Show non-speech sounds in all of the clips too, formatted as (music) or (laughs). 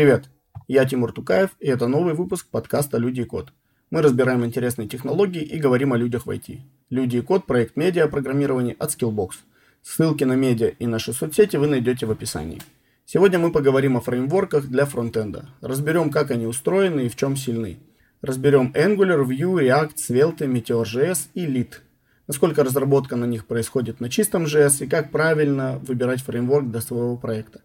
Привет, я Тимур Тукаев, и это новый выпуск подкаста «Люди и код». Мы разбираем интересные технологии и говорим о людях в IT. «Люди и код» – проект медиа программирования от Skillbox. Ссылки на медиа и наши соцсети вы найдете в описании. Сегодня мы поговорим о фреймворках для фронтенда. Разберем, как они устроены и в чем сильны. Разберем Angular, Vue, React, Svelte, Meteor.js и Lead. Насколько разработка на них происходит на чистом JS и как правильно выбирать фреймворк для своего проекта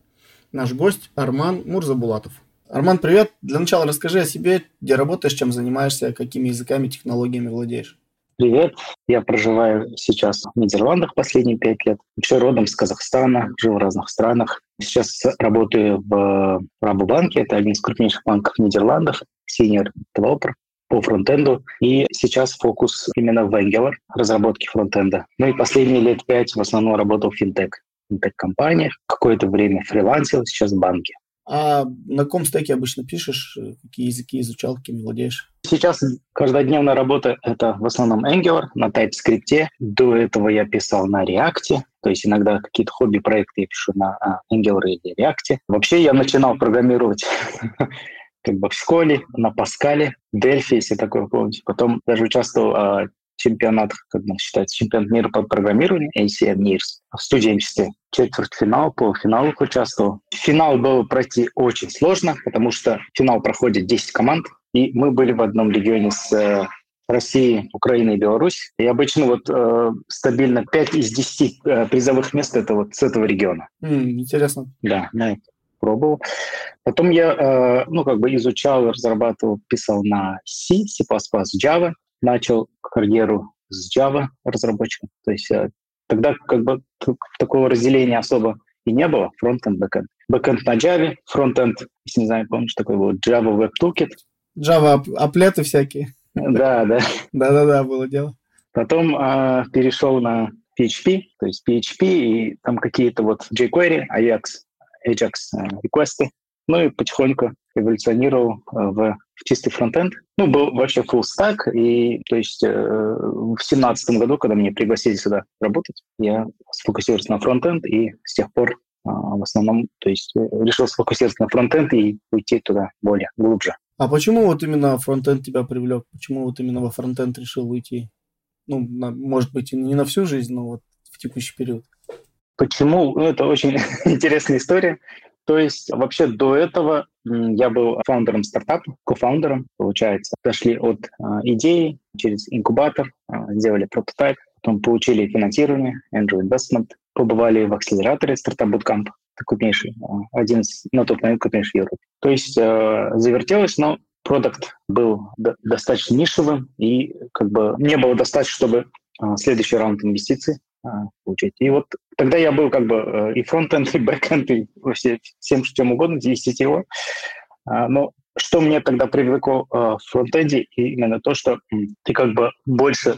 наш гость Арман Мурзабулатов. Арман, привет. Для начала расскажи о себе, где работаешь, чем занимаешься, какими языками, технологиями владеешь. Привет, я проживаю сейчас в Нидерландах последние пять лет. Вообще родом с Казахстана, жил в разных странах. Сейчас работаю в Рабобанке, это один из крупнейших банков Нидерландов, senior developer по фронтенду. И сейчас фокус именно в Angular, разработке фронтенда. Ну и последние лет пять в основном работал в финтех компаниях, какое-то время фрилансил, сейчас в банке. А на каком стеке обычно пишешь? Какие языки изучал, какими владеешь? Сейчас каждодневная работа — это в основном Angular на TypeScript. До этого я писал на React, то есть иногда какие-то хобби-проекты я пишу на а, Angular или React. Вообще я начинал программировать (laughs) как бы в школе, на Паскале, Дельфи, если такое помните. Потом даже участвовал а, чемпионатах, как нам считается, чемпионат мира по программированию, ACM NIRS, в студенчестве. Четвертьфинал, полуфинал участвовал. Финал было пройти очень сложно, потому что финал проходит 10 команд, и мы были в одном регионе с э, Россией, Украиной и Беларусь. И обычно вот э, стабильно 5 из 10 э, призовых мест это вот с этого региона. Mm, интересно. Да, да, пробовал. Потом я, э, ну, как бы изучал, разрабатывал, писал на C, C++, Java начал карьеру с Java разработчиком. То есть э, тогда как бы такого разделения особо и не было, фронтенд, бэкенд. Бэкенд на Java, фронтенд, если не знаю, помнишь, такой был Java Web Toolkit. Java аплеты всякие. Да, да. Да-да-да, было дело. Потом э, перешел на PHP, то есть PHP, и там какие-то вот jQuery, Ajax, Ajax э, реквесты. Ну и потихоньку эволюционировал э, в, в чистый фронтенд. Ну, был вообще full stack, и то есть э, в семнадцатом году, когда меня пригласили сюда работать, я сфокусировался на фронтенд, и с тех пор э, в основном, то есть э, решил сфокусироваться на фронтенд и уйти туда более глубже. А почему вот именно фронтенд тебя привлек? Почему вот именно во фронтенд решил уйти? Ну, на, может быть, не на всю жизнь, но вот в текущий период. Почему? Ну, это очень (laughs) интересная история. То есть вообще до этого я был фаундером стартапа, кофаундером, получается. Дошли от а, идеи через инкубатор, а, сделали прототип, потом получили финансирование, Angel Investment, побывали в акселераторе стартап Bootcamp, крупнейший, а, один из, на тот момент крупнейший в Европе. То есть э, завертелось, но продукт был до, достаточно нишевым, и как бы не было достаточно, чтобы э, следующий раунд инвестиций получить. И вот тогда я был как бы э, и фронтенд, и бэкенд, и вообще всем, чем угодно, и сетевой. А, но что мне тогда привлекло э, в фронтенде, именно то, что ты как бы больше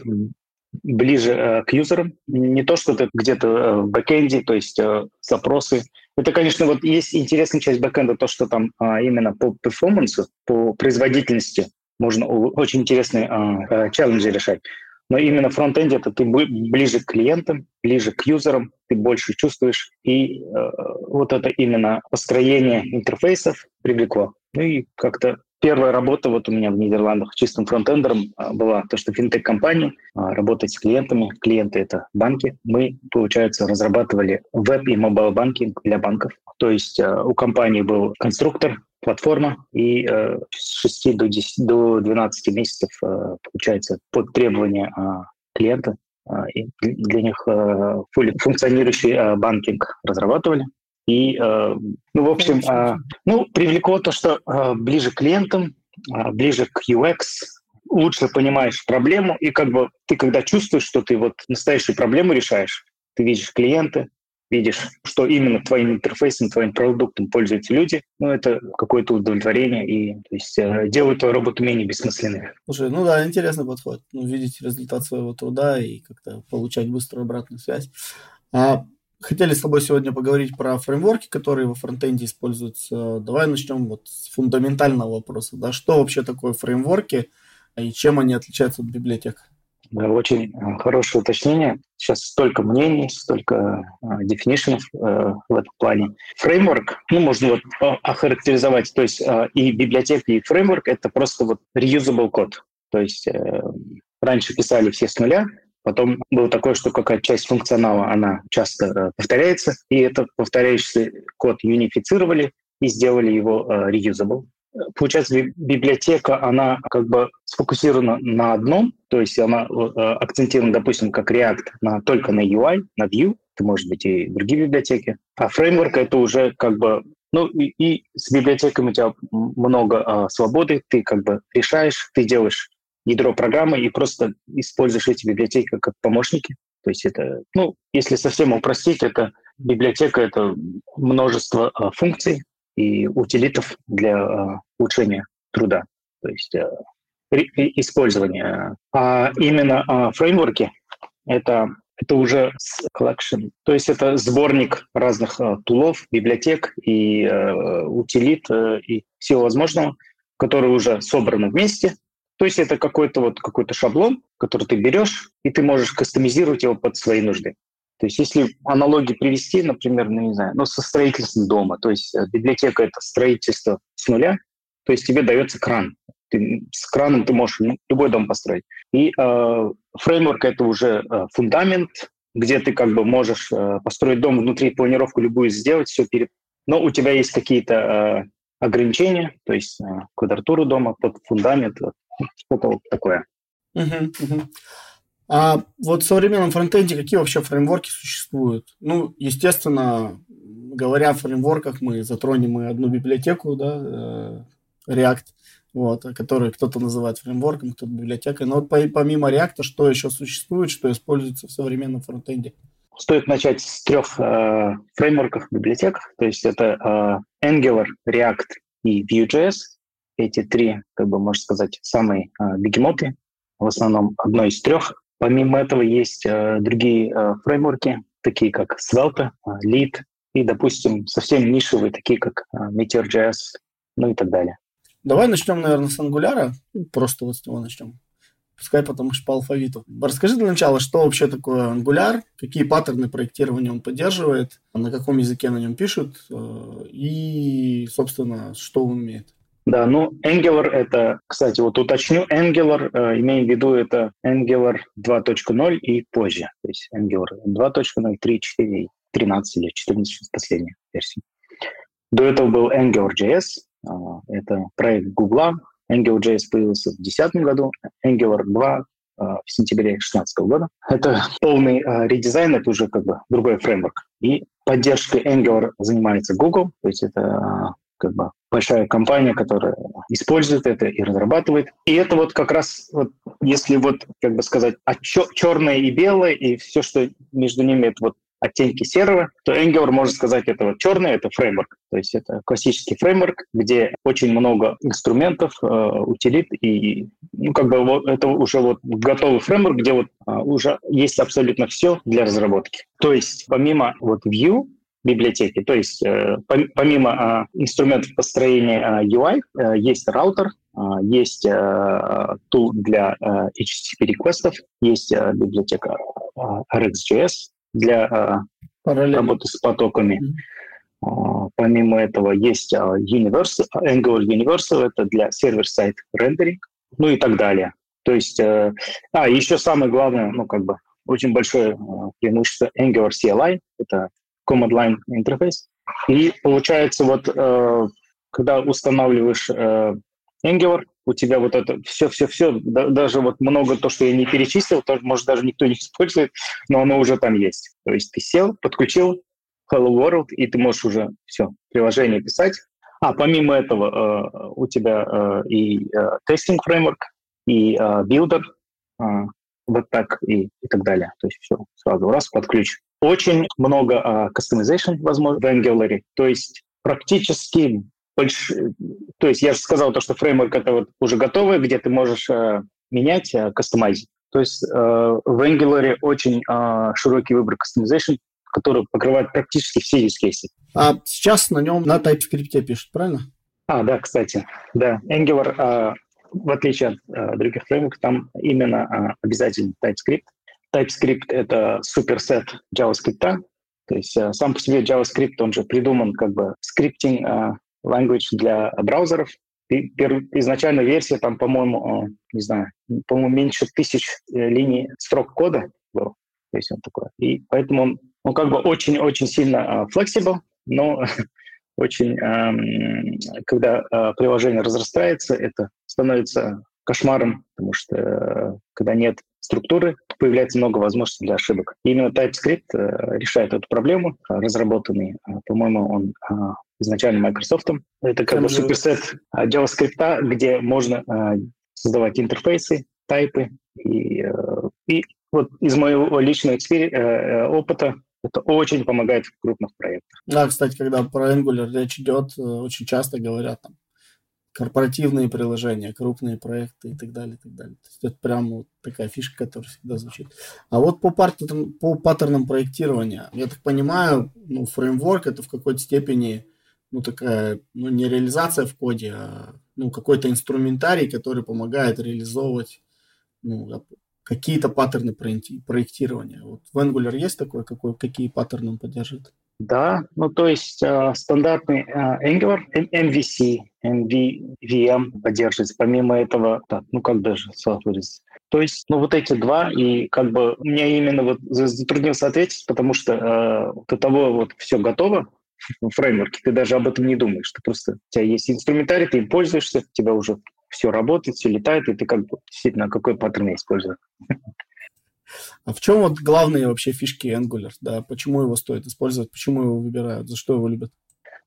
ближе э, к юзерам, не то, что ты где-то в бэкенде, то есть запросы. Это, конечно, вот есть интересная часть бэкенда, то, что там а, именно по перформансу, по производительности можно очень интересные челленджи решать. Но именно фронтенде это ты ближе к клиентам, ближе к юзерам, ты больше чувствуешь. И э, вот это именно построение интерфейсов привлекло. Ну и как-то первая работа вот у меня в Нидерландах чистым фронтендером а, была то, что финтех-компания, а, работать с клиентами. Клиенты — это банки. Мы, получается, разрабатывали веб и mobile banking для банков. То есть э, у компании был конструктор, платформа, и э, с 6 до, 10, до 12 месяцев, э, получается, под требования э, клиента э, для них э, функционирующий э, банкинг разрабатывали. И, э, ну, в общем, э, ну, привлекло то, что э, ближе к клиентам, э, ближе к UX, лучше понимаешь проблему, и как бы ты, когда чувствуешь, что ты вот настоящую проблему решаешь, ты видишь клиента, видишь, что именно твоим интерфейсом, твоим продуктом пользуются люди, ну, это какое-то удовлетворение и то есть, э, делает твою работу менее бессмысленной. Слушай, ну да, интересный подход. Ну, видеть результат своего труда и как-то получать быструю обратную связь. А, хотели с тобой сегодня поговорить про фреймворки, которые во фронтенде используются. Давай начнем вот с фундаментального вопроса. Да? Что вообще такое фреймворки и чем они отличаются от библиотек? Да, очень э, хорошее уточнение. Сейчас столько мнений, столько э, definitions э, в этом плане. Фреймворк, ну, можно вот охарактеризовать, то есть э, и библиотека, и фреймворк — это просто вот reusable код. То есть э, раньше писали все с нуля, Потом было такое, что какая-то часть функционала, она часто э, повторяется, и этот повторяющийся код юнифицировали и сделали его э, reusable. Получается, библиотека, она как бы сфокусирована на одном, то есть она э, акцентирована, допустим, как React на, только на UI, на Vue, это может быть и другие библиотеки. А фреймворк — это уже как бы ну и, и с библиотеками у тебя много а, свободы, ты как бы решаешь, ты делаешь ядро программы и просто используешь эти библиотеки как помощники. То есть это, ну, если совсем упростить, это библиотека — это множество а, функций и утилитов для а, улучшения труда, то есть а, использования. А именно а, фреймворки — это это уже collection, то есть это сборник разных тулов, библиотек и утилит и всего возможного, которые уже собраны вместе, то есть это какой-то вот какой-то шаблон, который ты берешь, и ты можешь кастомизировать его под свои нужды. То есть если аналогии привести, например, ну не знаю, ну со строительством дома, то есть э, библиотека — это строительство с нуля, то есть тебе дается кран. Ты, с краном ты можешь ну, любой дом построить. И э, фреймворк — это уже э, фундамент, где ты как бы можешь э, построить дом внутри, планировку любую сделать, все перед... Но у тебя есть какие-то э, ограничения, то есть э, квадратуру дома, под фундамент, что-то вот такое. Uh-huh, uh-huh. А вот в современном фронтенде какие вообще фреймворки существуют? Ну, естественно, говоря о фреймворках, мы затронем и одну библиотеку, да, э, React, вот, который кто-то называет фреймворком, кто-то библиотекой. Но вот помимо React, что еще существует, что используется в современном фронтенде? Стоит начать с трех э, фреймворков библиотек, то есть это э, Angular, React и Vue.js эти три, как бы можно сказать, самые э, бегемоты, в основном одно из трех. Помимо этого есть э, другие э, фреймворки, такие как Svelte, э, Lead и, допустим, совсем нишевые, такие как э, Meteor.js, ну и так далее. Давай начнем, наверное, с Angular, просто вот с него начнем. Пускай потому что по алфавиту. Расскажи для начала, что вообще такое Angular, какие паттерны проектирования он поддерживает, на каком языке на нем пишут э, и, собственно, что он умеет. Да, ну Angular это, кстати, вот уточню, Angular, э, имеем в виду, это Angular 2.0 и позже. То есть Angular 2.0, 3, 4, 13 или 14 последняя версия. До этого был AngularJS, э, это проект Google. AngularJS появился в 2010 году, Angular 2 э, в сентябре 2016 года. Это полный э, редизайн, это уже как бы другой фреймворк. И поддержкой Angular занимается Google, то есть это как бы большая компания, которая использует это и разрабатывает. И это вот как раз, вот, если вот, как бы сказать, а черное и белое, и все, что между ними, это вот оттенки серого, то Angular, можно сказать, это вот черное, это фреймворк. То есть это классический фреймворк, где очень много инструментов, э, утилит, и ну, как бы вот это уже вот готовый фреймворк, где вот э, уже есть абсолютно все для разработки. То есть помимо вот Vue, библиотеки. То есть э, помимо а, инструментов построения а, UI э, есть раутер, а, есть тул для HTTP реквестов, есть библиотека RxJS для работы с потоками. Помимо этого есть Universal, Angular Universal, это для сервер-сайт рендеринг, ну и так далее. То есть, а, еще самое главное, ну, как бы, очень большое преимущество Angular CLI, это command line интерфейс. И получается, вот э, когда устанавливаешь э, Angular, у тебя вот это все-все-все, да, даже вот много то, что я не перечислил, то, может, даже никто не (laughs) использует, но оно уже там есть. То есть ты сел, подключил Hello World, и ты можешь уже все, приложение писать. А помимо этого э, у тебя э, и э, тестинг фреймворк, и э, builder, э, вот так и, и так далее. То есть все сразу раз под. Очень много uh, customization возможно в Angular, то есть практически больш... То есть я же сказал то, что фреймворк это вот уже готовый, где ты можешь uh, менять, uh, кастомайзить. То есть uh, в Angular очень uh, широкий выбор customization, который покрывает практически все use cases. А сейчас на нем на TypeScript пишут, правильно? А, да, кстати, да. Angular uh, в отличие от э, других фреймворков, там именно э, обязательно TypeScript. TypeScript — это суперсет JavaScript, то есть э, сам по себе JavaScript, он же придуман как бы скриптинг э, language для браузеров. И изначально версия там, по-моему, э, не знаю, по-моему, меньше тысяч линий строк кода был. То есть он такой. И поэтому он, он как бы очень-очень сильно flexible, но (laughs) очень, эм, когда приложение разрастается, это становится кошмаром, потому что когда нет структуры, появляется много возможностей для ошибок. Именно TypeScript э, решает эту проблему, разработанный, по-моему, он изначально Microsoft. Это как бы суперсет JavaScript, где можно создавать интерфейсы, тайпы. И, и вот из моего личного опыта это очень помогает в крупных проектах. Да, кстати, когда про Angular речь идет, э, очень часто говорят там корпоративные приложения, крупные проекты и так далее, и так далее. То есть это прям вот такая фишка, которая всегда звучит. А вот по, паттерн, по паттернам проектирования, я так понимаю, ну, фреймворк это в какой-то степени ну, такая, ну, не реализация в коде, а ну, какой-то инструментарий, который помогает реализовывать ну, какие-то паттерны проектирования. Вот в Angular есть такое, какой, какие паттерны он поддерживает? Да, ну то есть э, стандартный э, Angular, MVC, MVVM поддерживается. Помимо этого, так, ну как даже соответственно. То есть, ну вот эти два, и как бы мне именно вот затруднился ответить, потому что э, до того вот все готово, в фреймворке, ты даже об этом не думаешь. Ты просто, у тебя есть инструментарий, ты им пользуешься, тебя уже все работает, все летает, и ты как бы действительно какой паттерн я использую. А в чем вот главные вообще фишки Angular? Да, почему его стоит использовать, почему его выбирают, за что его любят?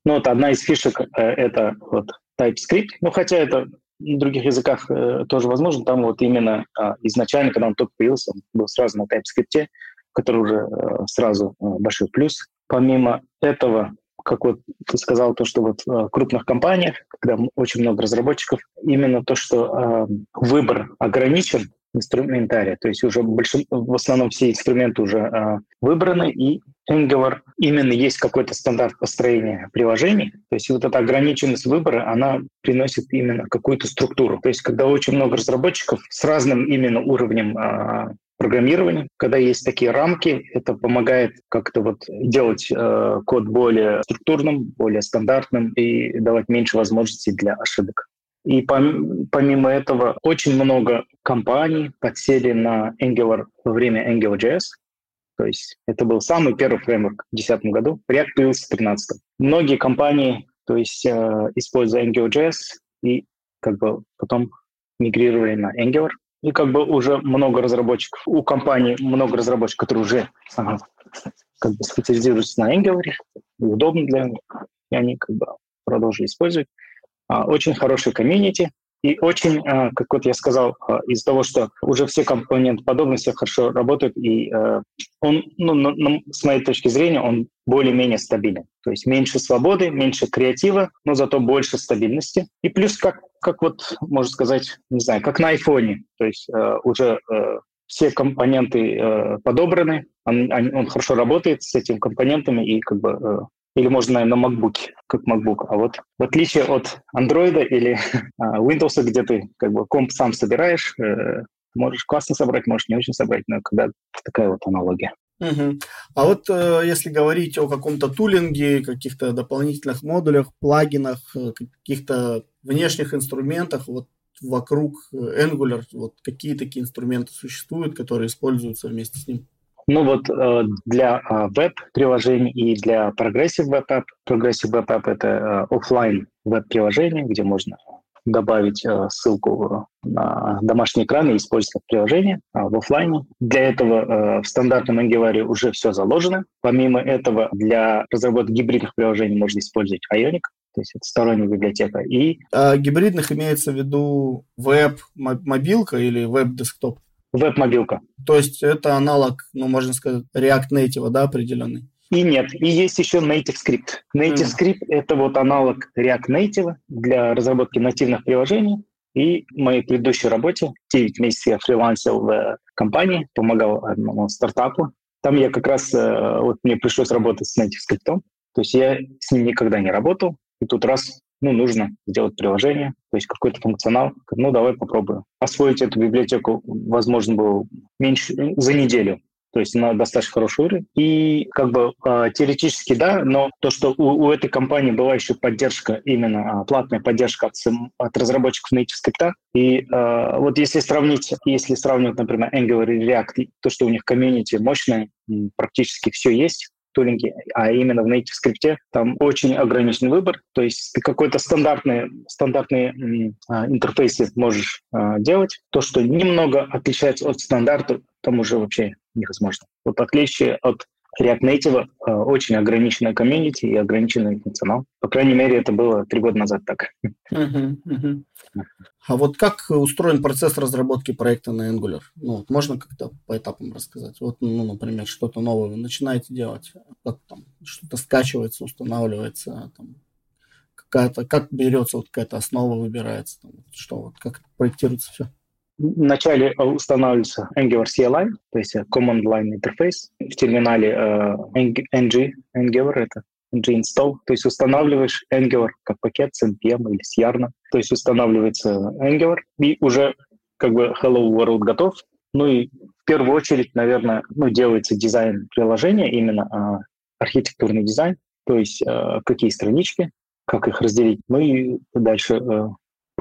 Ну, вот одна из фишек э, это вот TypeScript, ну, хотя это в других языках э, тоже возможно, там вот именно э, изначально, когда он только появился, он был сразу на TypeScript, который уже э, сразу э, большой плюс. Помимо этого, как вот ты сказал, то, что вот в крупных компаниях, когда очень много разработчиков, именно то, что э, выбор ограничен, инструментария, то есть уже большин... в основном все инструменты уже э, выбраны, и Angular именно есть какой-то стандарт построения приложений, то есть вот эта ограниченность выбора, она приносит именно какую-то структуру. То есть когда очень много разработчиков с разным именно уровнем э, программирования. Когда есть такие рамки, это помогает как-то вот делать э, код более структурным, более стандартным и давать меньше возможностей для ошибок. И помимо этого, очень много компаний подсели на Angular во время AngularJS. То есть это был самый первый фреймворк в 2010 году. React появился в 2013. Многие компании то есть, э, используя AngularJS и как бы потом мигрировали на Angular. И как бы уже много разработчиков, у компании много разработчиков, которые уже как бы специализируются на Angular, удобно для них, и они как бы продолжили использовать. А, очень хороший комьюнити, и очень, а, как вот я сказал, а, из-за того, что уже все компоненты подобности хорошо работают, и он, ну, с моей точки зрения, он более-менее стабилен. То есть меньше свободы, меньше креатива, но зато больше стабильности. И плюс, как, как вот, можно сказать, не знаю, как на айфоне. То есть уже все компоненты подобраны, он, он хорошо работает с этими компонентами, и как бы или можно, наверное, на MacBook, как MacBook. А вот в отличие от Android или (laughs) а, Windows, где ты как бы комп сам собираешь, э, можешь классно собрать, можешь не очень собрать, но когда такая вот аналогия. Угу. А вот э, если говорить о каком-то тулинге, каких-то дополнительных модулях, плагинах, э, каких-то внешних инструментах, вот вокруг Angular, вот какие такие инструменты существуют, которые используются вместе с ним? Ну вот э, для э, веб-приложений и для Progressive Web App, Progressive Web App — это э, офлайн веб-приложение, где можно добавить ссылку на домашний экран и использовать приложение а в офлайне. Для этого в стандартном Angular уже все заложено. Помимо этого, для разработки гибридных приложений можно использовать Ionic, то есть это сторонняя библиотека. И... А гибридных имеется в виду веб-мобилка или веб-десктоп? Веб-мобилка. То есть это аналог, ну, можно сказать, React Native, да, определенный? И нет, и есть еще Native Script. Native mm. Script — это вот аналог React Native для разработки нативных приложений. И в моей предыдущей работе 9 месяцев я фрилансил в компании, помогал одному стартапу. Там я как раз, э, вот мне пришлось работать с Native Script. То есть я с ним никогда не работал. И тут раз ну, нужно сделать приложение, то есть какой-то функционал. Ну, давай попробуем. Освоить эту библиотеку, возможно, было меньше за неделю. То есть она достаточно хороший уровень. И как бы э, теоретически да, но то, что у, у этой компании была еще поддержка, именно э, платная поддержка от, от разработчиков Native Script. И э, вот если сравнить, если сравнивать, например, Angular и React, то, что у них комьюнити мощное, практически все есть, тулинге, а именно в Native Script там очень ограниченный выбор, то есть ты какой-то стандартный, стандартные а, интерфейсы можешь а, делать. То, что немного отличается от стандарта, там уже вообще невозможно. Вот отличие от React Native э, очень ограниченная комьюнити и ограниченный функционал. По крайней мере, это было три года назад так. Uh-huh, uh-huh. А вот как устроен процесс разработки проекта на Angular? Ну, вот можно как-то по этапам рассказать? Вот, ну, например, что-то новое вы начинаете делать, как там что-то скачивается, устанавливается, там, какая-то, как берется вот какая-то основа выбирается, там, что вот как проектируется все? Вначале устанавливается Angular CLI, то есть э, Command Line Interface. В терминале э, ng, Angular это ng install, то есть устанавливаешь Angular как пакет с NPM или с Yarn, то есть устанавливается Angular, и уже как бы Hello World готов. Ну и в первую очередь, наверное, ну, делается дизайн приложения, именно э, архитектурный дизайн, то есть э, какие странички, как их разделить. Ну и дальше э,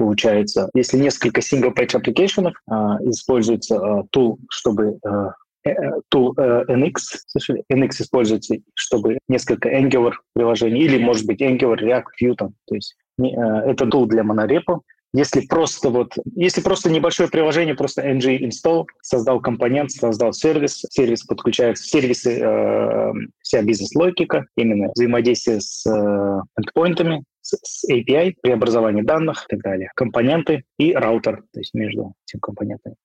получается. Если несколько single-page application а, используется а, tool, чтобы а, э, tool э, NX, слышали? NX используется, чтобы несколько Angular приложений, или, может быть, Angular, React, Vue, там, то есть э, это tool для монорепо. Если просто вот, если просто небольшое приложение, просто ng install, создал компонент, создал сервис, сервис подключается, сервисы, э, вся бизнес-логика, именно взаимодействие с э, эндпоинтами, с API, преобразование данных и так далее, компоненты и раутер, то есть между этими компонентами.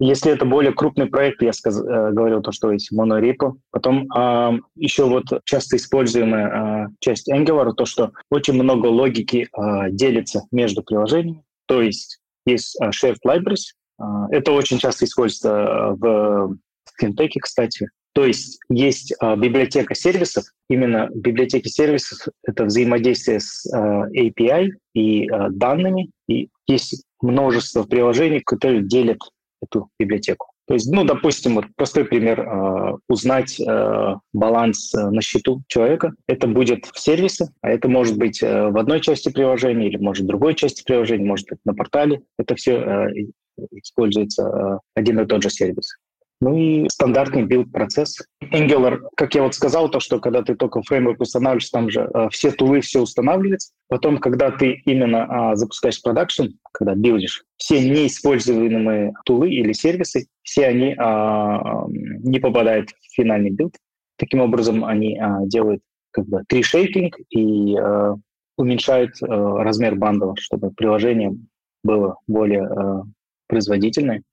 Если это более крупный проект, я сказ, э, говорил то, что есть монорепо. Потом э, еще вот часто используемая э, часть Angular, то, что очень много логики э, делится между приложениями. То есть есть shared libraries. Э, это очень часто используется э, в финтеке, кстати. То есть есть э, библиотека сервисов. Именно библиотеки сервисов — это взаимодействие с э, API и э, данными. И есть множество приложений, которые делят эту библиотеку. То есть, ну, допустим, вот простой пример, э, узнать э, баланс э, на счету человека. Это будет в сервисе, а это может быть э, в одной части приложения или может в другой части приложения, может быть на портале. Это все э, используется э, один и тот же сервис. Ну и стандартный билд-процесс. Angular, как я вот сказал, то, что когда ты только фреймворк устанавливаешь, там же э, все тулы, все устанавливается. Потом, когда ты именно э, запускаешь продакшн, когда билдишь, все неиспользуемые тулы или сервисы, все они э, не попадают в финальный билд. Таким образом, они э, делают как бы tree shaking и э, уменьшают э, размер бандлов, чтобы приложение было более э, производительное.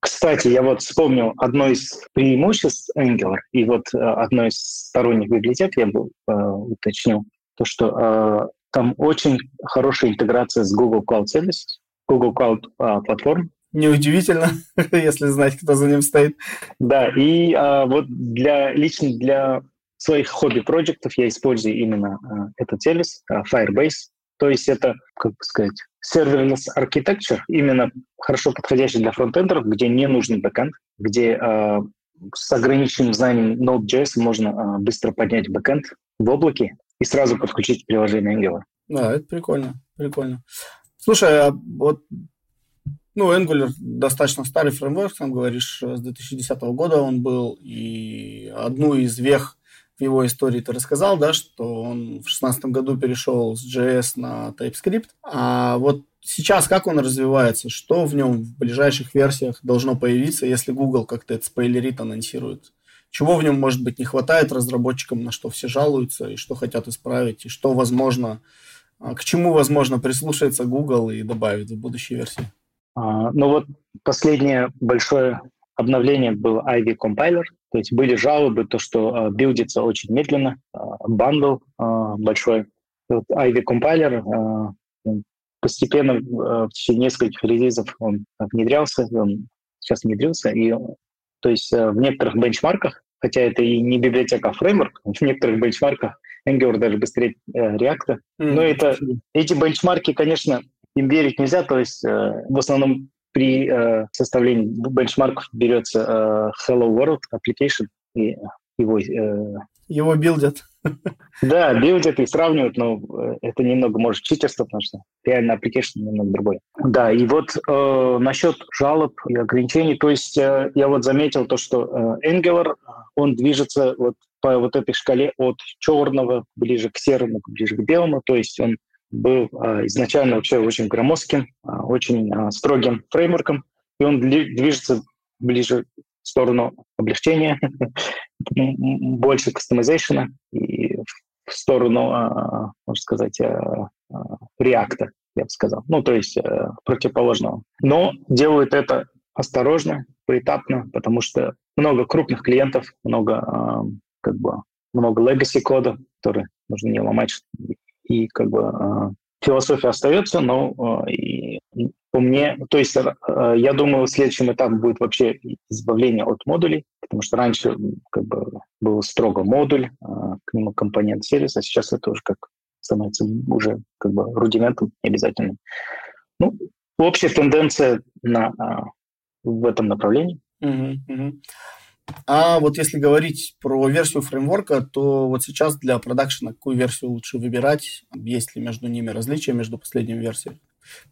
Кстати, я вот вспомнил одно из преимуществ Angular, и вот э, одно из сторонних библиотек я бы э, уточнил, то, что э, там очень хорошая интеграция с Google Cloud Services, Google Cloud э, платформ. Неудивительно, (laughs) если знать, кто за ним стоит. Да, и э, вот для лично для своих хобби-проектов я использую именно э, этот сервис, э, Firebase. То есть это, как бы сказать, serverless architecture, именно хорошо подходящий для фронтендеров, где не нужен бэкэнд, где э, с ограниченным знанием Node.js можно э, быстро поднять бэкэнд в облаке и сразу подключить приложение Angular. Да, это прикольно, прикольно. Слушай, а вот ну, Angular достаточно старый фреймворк, там говоришь, с 2010 года он был, и одну из вех его истории ты рассказал, да, что он в 2016 году перешел с JS на TypeScript. А вот сейчас как он развивается? Что в нем в ближайших версиях должно появиться, если Google как-то это спойлерит, анонсирует? Чего в нем, может быть, не хватает разработчикам, на что все жалуются, и что хотят исправить, и что, возможно, а, к чему, возможно, прислушается Google и добавит в будущей версии? А, ну вот последнее большое обновление был Ivy Compiler, то есть были жалобы, то, что э, билдится очень медленно, э, бандл э, большой. Вот Ivy Compiler э, постепенно э, в течение нескольких релизов он внедрялся, он сейчас внедрился, и то есть э, в некоторых бенчмарках, хотя это и не библиотека, а фреймворк, (laughs) в некоторых бенчмарках Angular даже быстрее э, React. Mm, Но это, эти бенчмарки, конечно, им верить нельзя, то есть э, в основном при э, составлении бенчмарков берется э, Hello World Application и его... Э, его билдят. Да, билдят и сравнивают, но э, это немного может читерство, потому что реально application немного другой. Да, и вот э, насчет жалоб и ограничений, то есть э, я вот заметил то, что э, Angular, он движется вот по вот этой шкале от черного ближе к серому, ближе к белому, то есть он был э, изначально вообще очень громоздким, э, очень э, строгим фреймворком, и он движется ближе в сторону облегчения, (laughs) больше кастомизейшена и в сторону, а, можно сказать, реакта, а, я бы сказал. Ну, то есть э, противоположного. Но делают это осторожно, поэтапно, потому что много крупных клиентов, много а, как бы много legacy кода, который нужно не ломать. И как бы философия остается, но и по мне, то есть э, я думаю, следующим этапом будет вообще избавление от модулей, потому что раньше как бы был строго модуль, к нему компонент сервис, а сейчас это уже как становится уже как бы рудиментом обязательным. Ну, общая тенденция на, в этом направлении. А вот если говорить про версию фреймворка, то вот сейчас для продакшена какую версию лучше выбирать? Есть ли между ними различия между последними версиями?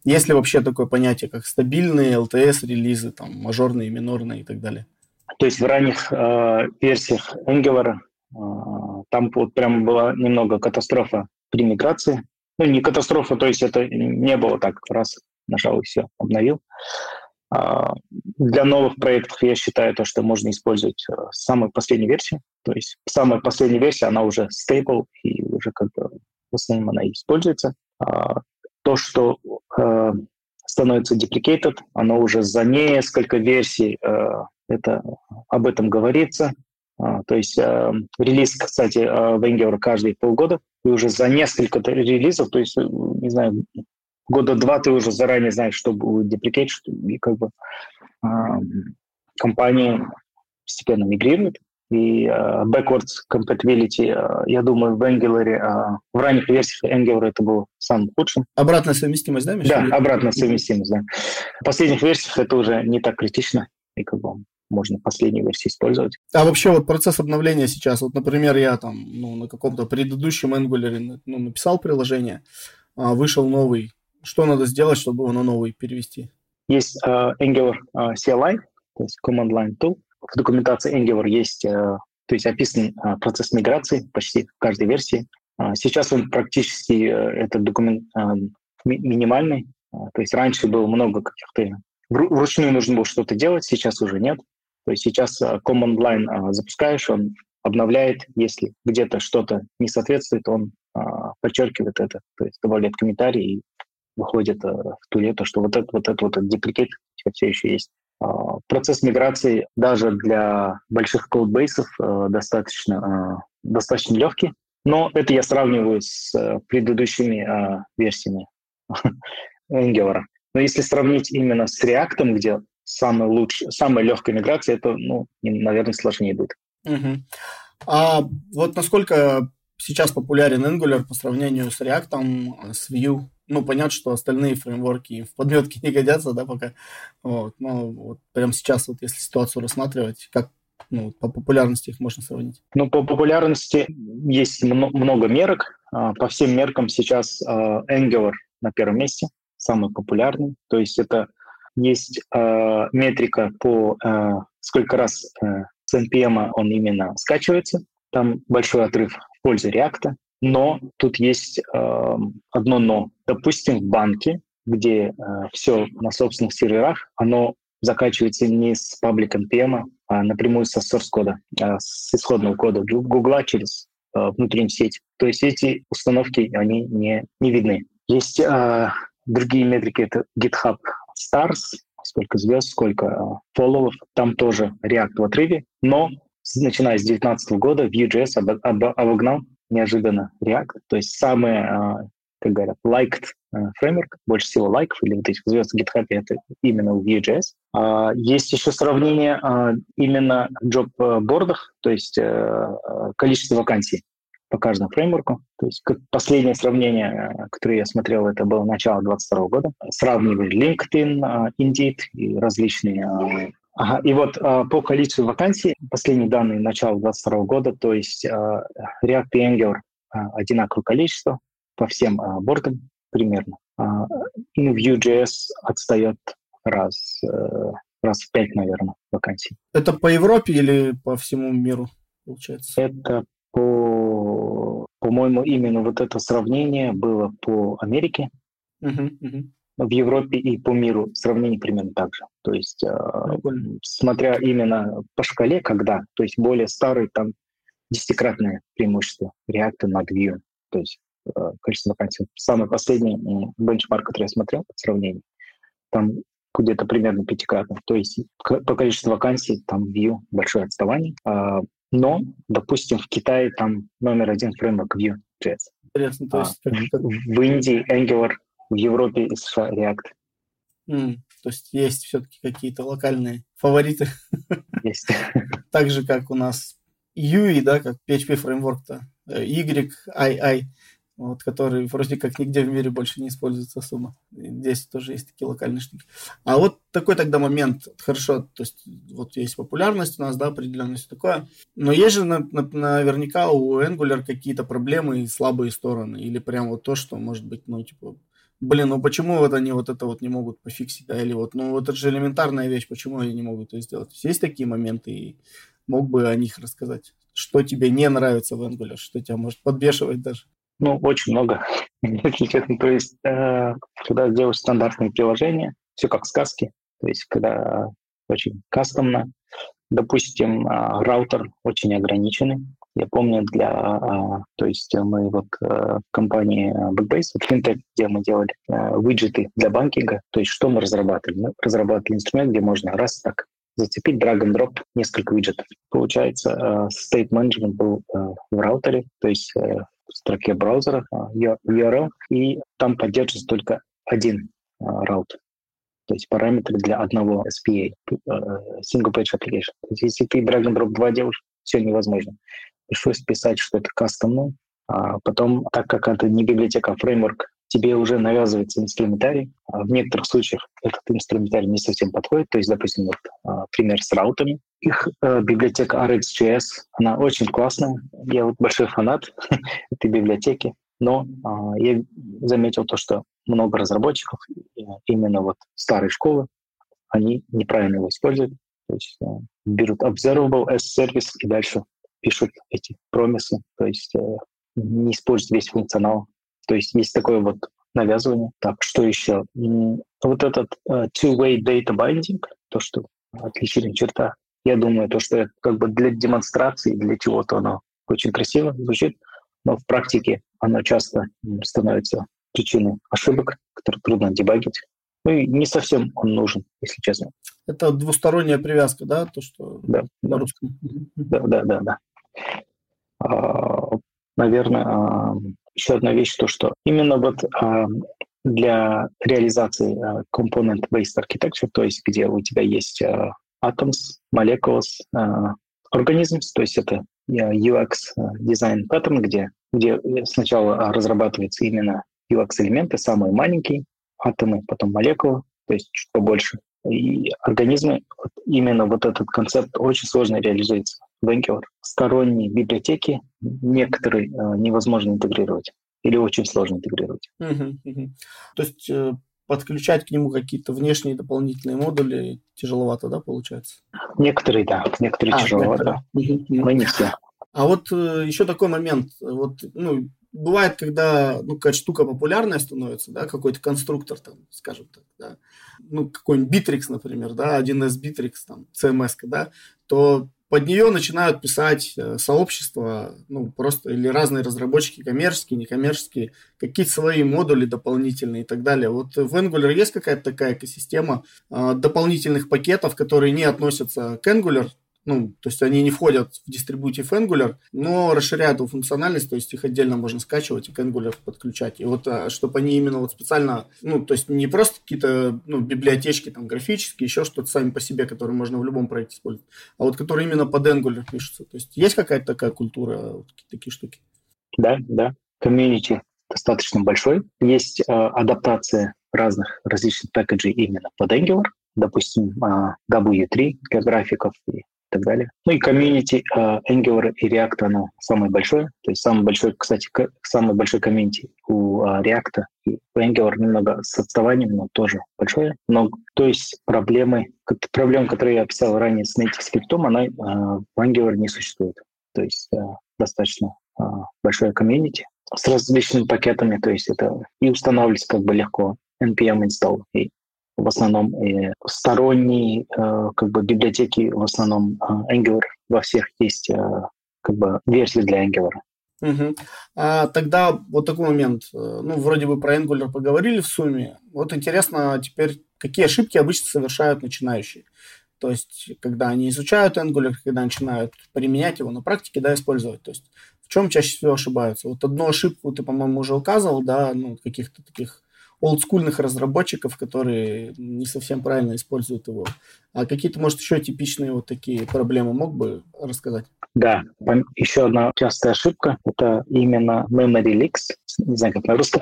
Есть ли вообще такое понятие, как стабильные LTS-релизы, там, мажорные, минорные и так далее? То есть в ранних э, версиях Angular э, там вот прям была немного катастрофа при миграции. Ну, не катастрофа, то есть это не было так, раз нажал и все, обновил. Для новых проектов я считаю то, что можно использовать э, самую последнюю версию. То есть самая последняя версия, она уже stable и уже как бы в основном она используется. А, то, что э, становится deprecated, оно уже за несколько версий э, это, об этом говорится. А, то есть релиз, кстати, в Angular каждые полгода, и уже за несколько релизов, то есть, не знаю, года два ты уже заранее знаешь, что будет деприкейт, и как бы э, компания постепенно мигрирует. И uh, backwards compatibility, uh, я думаю, в Angular, uh, в ранних версиях Angular это было самым худшим. Обратная совместимость, да, Миша? Да, обратная совместимость, да. В последних версиях это уже не так критично, и как бы можно последние версии использовать. А вообще вот процесс обновления сейчас, вот, например, я там ну, на каком-то предыдущем Angular ну, написал приложение, вышел новый, что надо сделать, чтобы его на новый перевести? Есть uh, Angular uh, CLI, то есть Command Line Tool, в документации Angular есть, э, то есть описан э, процесс миграции почти в каждой версии. А, сейчас он практически, э, этот документ минимальный. А, то есть раньше было много каких-то... Вручную нужно было что-то делать, сейчас уже нет. То есть сейчас command line запускаешь, он обновляет, если где-то что-то не соответствует, он подчеркивает это, то есть добавляет комментарий и выходит в туле, то, что вот это вот это вот этот деприкет все еще есть. А, процесс миграции даже для больших кодбейсов э, достаточно, э, достаточно легкий, но это я сравниваю с э, предыдущими версиями (laughs) Angular. Но если сравнить именно с React, где самая лучшая, самая легкая миграция, это, ну, наверное, сложнее будет. Угу. А вот насколько сейчас популярен Angular по сравнению с React, с Vue? Ну, понятно, что остальные фреймворки в подметке не годятся, да, пока. Вот, но вот прямо сейчас, вот если ситуацию рассматривать, как ну, по популярности их можно сравнить? Ну, по популярности есть много мерок. А, по всем меркам сейчас а, Angular на первом месте, самый популярный. То есть это есть э, метрика по сколько раз с NPM он именно скачивается. Там большой отрыв в пользу React. Но тут есть э, одно но. Допустим, в банке, где э, все на собственных серверах, оно закачивается не с паблик NPM, а напрямую со source кода, э, с исходного кода Google через э, внутреннюю сеть. То есть эти установки, они не, не видны. Есть э, другие метрики, это GitHub Stars, сколько звезд, сколько э, фолловов. Там тоже React в отрыве, но начиная с 2019 года Vue.js об, об, обогнал неожиданно React. То есть самый, а, как говорят, liked а, фреймворк, больше всего лайков или вот этих звезд в GitHub, это именно в Vue.js. А, есть еще сравнение именно в джоб-бордах, то есть количество вакансий. по каждому фреймворку. То есть последнее сравнение, которое я смотрел, это было начало 2022 года. Сравнивали LinkedIn, Indeed и различные Ага, и вот э, по количеству вакансий, последние данные начала 2022 года, то есть э, React и Angular э, одинаковое количество по всем э, бордам примерно. Э, и Vue.js отстает раз, э, раз в пять, наверное, вакансий. Это по Европе или по всему миру, получается? Это по, по-моему, именно вот это сравнение было по Америке. Uh-huh, uh-huh в Европе и по миру сравнение примерно так же. То есть, Прикольно. смотря именно по шкале, когда, то есть более старый, там десятикратное преимущество React над Vue. То есть э, количество вакансий. Самый последний бенчмарк, который я смотрел по сравнению, там где-то примерно пятикратно. То есть по количеству вакансий там Vue большое отставание. А, но, допустим, в Китае там номер один фреймворк Vue.js. Интересно. То есть, а, в Индии Angular в Европе и США React. Mm, то есть есть все-таки какие-то локальные фавориты. Есть. (laughs) так же, как у нас UI, да, как PHP фреймворк-то, Y, I, вот, который вроде как нигде в мире больше не используется особо. Здесь тоже есть такие локальные штуки. А вот такой тогда момент, хорошо, то есть вот есть популярность у нас, да, определенность такое, но есть же на, на, наверняка у Angular какие-то проблемы и слабые стороны, или прям вот то, что может быть, ну, типа, блин, ну почему вот они вот это вот не могут пофиксить, да, или вот, ну это же элементарная вещь, почему они не могут это сделать. есть, есть такие моменты, и мог бы о них рассказать. Что тебе не нравится в Angular, что тебя может подбешивать даже? Ну, очень много. (laughs) То есть, э, когда делаешь стандартные приложения, все как сказки, то есть, когда очень кастомно, допустим, э, раутер очень ограниченный, я помню, для, а, то есть мы вот э, в компании Backbase, вот Fintech, где мы делали э, виджеты для банкинга, то есть что мы разрабатывали? Мы разрабатывали инструмент, где можно раз так зацепить drag and drop несколько виджетов. Получается, э, state management был в раутере, то есть в строке браузера URL, и там поддерживается только один раут. То есть параметры для одного SPA, Single Page Application. То есть если ты drag and drop два делаешь, все невозможно пришлось писать что-то кастомное. А потом, так как это не библиотека, а фреймворк, тебе уже навязывается инструментарий. А в некоторых случаях этот инструментарий не совсем подходит. То есть, допустим, вот, а, пример с раутами. Их э, библиотека RxJS, она очень классная. Я вот большой фанат (laughs) этой библиотеки. Но э, я заметил то, что много разработчиков именно вот старой школы, они неправильно его используют. То есть э, берут observable as service и дальше пишут эти промисы, то есть э, не используют весь функционал. То есть есть такое вот навязывание. Так, что еще? Вот этот uh, two-way data binding, то, что отличительная черта, я думаю, то, что это как бы для демонстрации, для чего-то оно очень красиво звучит, но в практике оно часто становится причиной ошибок, которые трудно дебагить. Ну и не совсем он нужен, если честно. Это двусторонняя привязка, да, то, что да, на русском? Да, да, да, да. А, наверное, а, еще одна вещь, то, что именно вот а, для реализации component-based architecture, то есть где у тебя есть atoms, molecules, organisms, то есть это UX design pattern, где, где сначала разрабатывается именно UX-элементы, самые маленькие, атомы, потом молекулы, то есть чуть побольше. И организмы, именно вот этот концепт очень сложно реализуется Angular. Сторонние библиотеки некоторые э, невозможно интегрировать или очень сложно интегрировать. Угу, угу. То есть э, подключать к нему какие-то внешние дополнительные модули тяжеловато, да, получается? Некоторые, да, некоторые а, тяжеловато, некоторые. но не все. А вот э, еще такой момент, вот, ну, бывает, когда, ну, какая штука популярная становится, да, какой-то конструктор, там, скажем так, да, ну, какой-нибудь Bittrex, например, да, 1С Bittrex, там, CMS, да, то под нее начинают писать э, сообщества, ну, просто или разные разработчики, коммерческие, некоммерческие, какие-то свои модули дополнительные и так далее. Вот в Angular есть какая-то такая экосистема э, дополнительных пакетов, которые не относятся к Angular, ну, то есть они не входят в дистрибутив Angular, но расширяют его функциональность, то есть их отдельно можно скачивать и к Angular подключать. И вот, а, чтобы они именно вот специально, ну, то есть не просто какие-то, ну, библиотечки там графические, еще что-то сами по себе, которые можно в любом проекте использовать, а вот которые именно под Angular пишутся. То есть есть какая-то такая культура, вот, такие штуки? Да, да. Комьюнити достаточно большой. Есть э, адаптация разных различных пэкэджей именно под Angular. Допустим, э, W3 для графиков и так далее. Ну и комьюнити uh, Angular и React, оно самое большое. То есть самый большой, кстати, самый большой комьюнити у uh, React и у Angular немного с отставанием, но тоже большое. Но то есть проблемы, проблем, которые я описал ранее с native скриптом, она uh, в Angular не существует. То есть uh, достаточно uh, большое комьюнити с различными пакетами, то есть это и устанавливать как бы легко npm install и в основном и сторонние э, как бы библиотеки, в основном э, Angular во всех есть э, как бы версии для Angular. Угу. А тогда вот такой момент. Ну, вроде бы про Angular поговорили в сумме. Вот интересно теперь, какие ошибки обычно совершают начинающие. То есть, когда они изучают Angular, когда начинают применять его на практике, да, использовать. То есть, в чем чаще всего ошибаются? Вот одну ошибку ты, по-моему, уже указывал, да, ну, каких-то таких олдскульных разработчиков, которые не совсем правильно используют его. А какие-то, может, еще типичные вот такие проблемы мог бы рассказать? Да, еще одна частая ошибка – это именно memory leaks, не знаю, как на русском.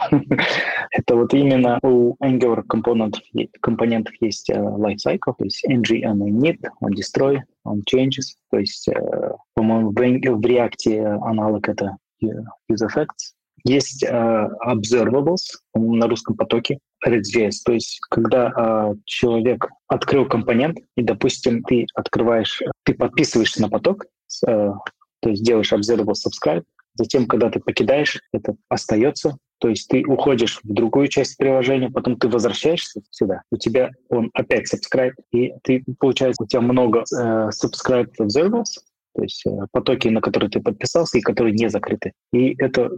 (laughs) это вот именно у Angular компонентов, компонентов есть uh, lifecycle, то есть ng on init, on destroy, on changes, то есть, uh, по-моему, в, React аналог это use effects, есть uh, observables на русском потоке, Redis. То есть, когда uh, человек открыл компонент, и, допустим, ты открываешь, ты подписываешься на поток, uh, то есть делаешь observable subscribe, затем, когда ты покидаешь, это остается, то есть ты уходишь в другую часть приложения, потом ты возвращаешься сюда, у тебя он опять subscribe, и ты, получается, у тебя много uh, subscribe observables, то есть э, потоки, на которые ты подписался и которые не закрыты. И это,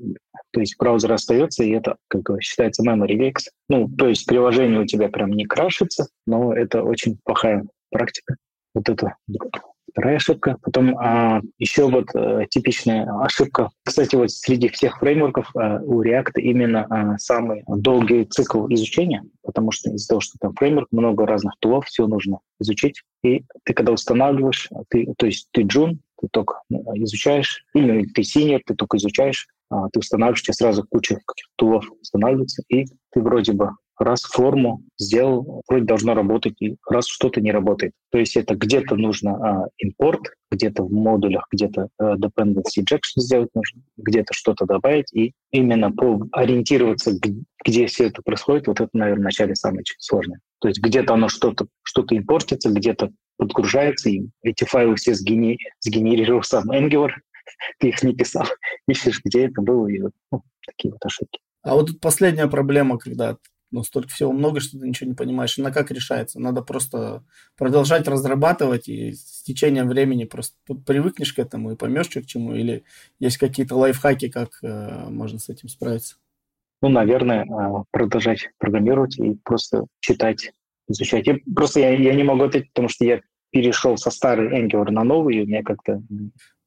то есть браузер остается, и это как бы считается memory leaks. Ну, то есть приложение у тебя прям не крашится, но это очень плохая практика. Вот это вторая ошибка. Потом а, еще вот а, типичная ошибка. Кстати, вот среди всех фреймворков а, у React именно а, самый долгий цикл изучения, потому что из-за того, что там фреймворк, много разных тулов, все нужно изучить. И ты когда устанавливаешь, ты, то есть ты джун, ты только изучаешь, или ты синер, ты только изучаешь, ты устанавливаешь, тебе сразу куча каких-то тулов устанавливается, и ты вроде бы раз форму сделал, вроде должно работать, и раз что-то не работает. То есть это где-то нужно а, импорт, где-то в модулях, где-то а, dependency injection сделать нужно, где-то что-то добавить, и именно по ориентироваться, где все это происходит, вот это, наверное, вначале самое сложное. То есть где-то оно что-то что импортится, где-то подгружается, и эти файлы все сгени, сгенерировал сам Angular, (laughs) ты их не писал, (laughs) ищешь, где это было, и вот ну, такие вот ошибки. А вот тут последняя проблема, когда ну, столько всего много, что ты ничего не понимаешь. Она как решается? Надо просто продолжать разрабатывать, и с течением времени просто привыкнешь к этому и поймешь, что к чему, или есть какие-то лайфхаки, как э, можно с этим справиться? Ну, наверное, э, продолжать программировать и просто читать, изучать. Я, просто я, я не могу ответить, потому что я перешел со старой Angular на новый, и у меня как-то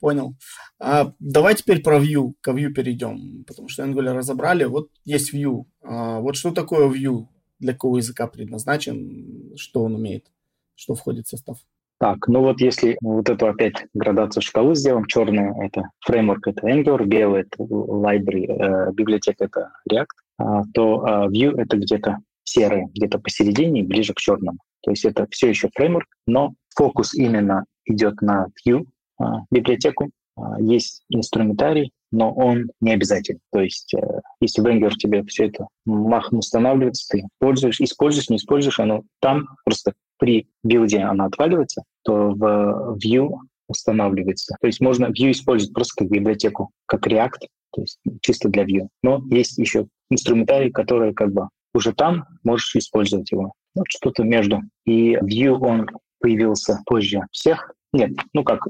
Понял. А, давай теперь про Vue, к Vue перейдем, потому что Angular разобрали. Вот есть Vue. А, вот что такое Vue? Для какого языка предназначен? Что он умеет? Что входит в состав? Так, ну вот если вот эту опять градацию шкалы сделаем, черная — это фреймворк, это Angular, белый — это library, э, библиотека — это React, а, то а, Vue — это где-то серое, где-то посередине, ближе к черному. То есть это все еще фреймворк, но фокус именно идет на Vue, а, библиотеку, а, есть инструментарий, но он не обязательный. То есть, э, если в Angular тебе все это махом устанавливается, ты пользуешь, используешь, не используешь, оно там просто при билде оно отваливается, то в Vue устанавливается. То есть можно Vue использовать просто как библиотеку, как React, то есть чисто для Vue. Но есть еще инструментарий, который как бы уже там можешь использовать его. Вот что-то между. И Vue, он появился позже всех. Нет, ну как,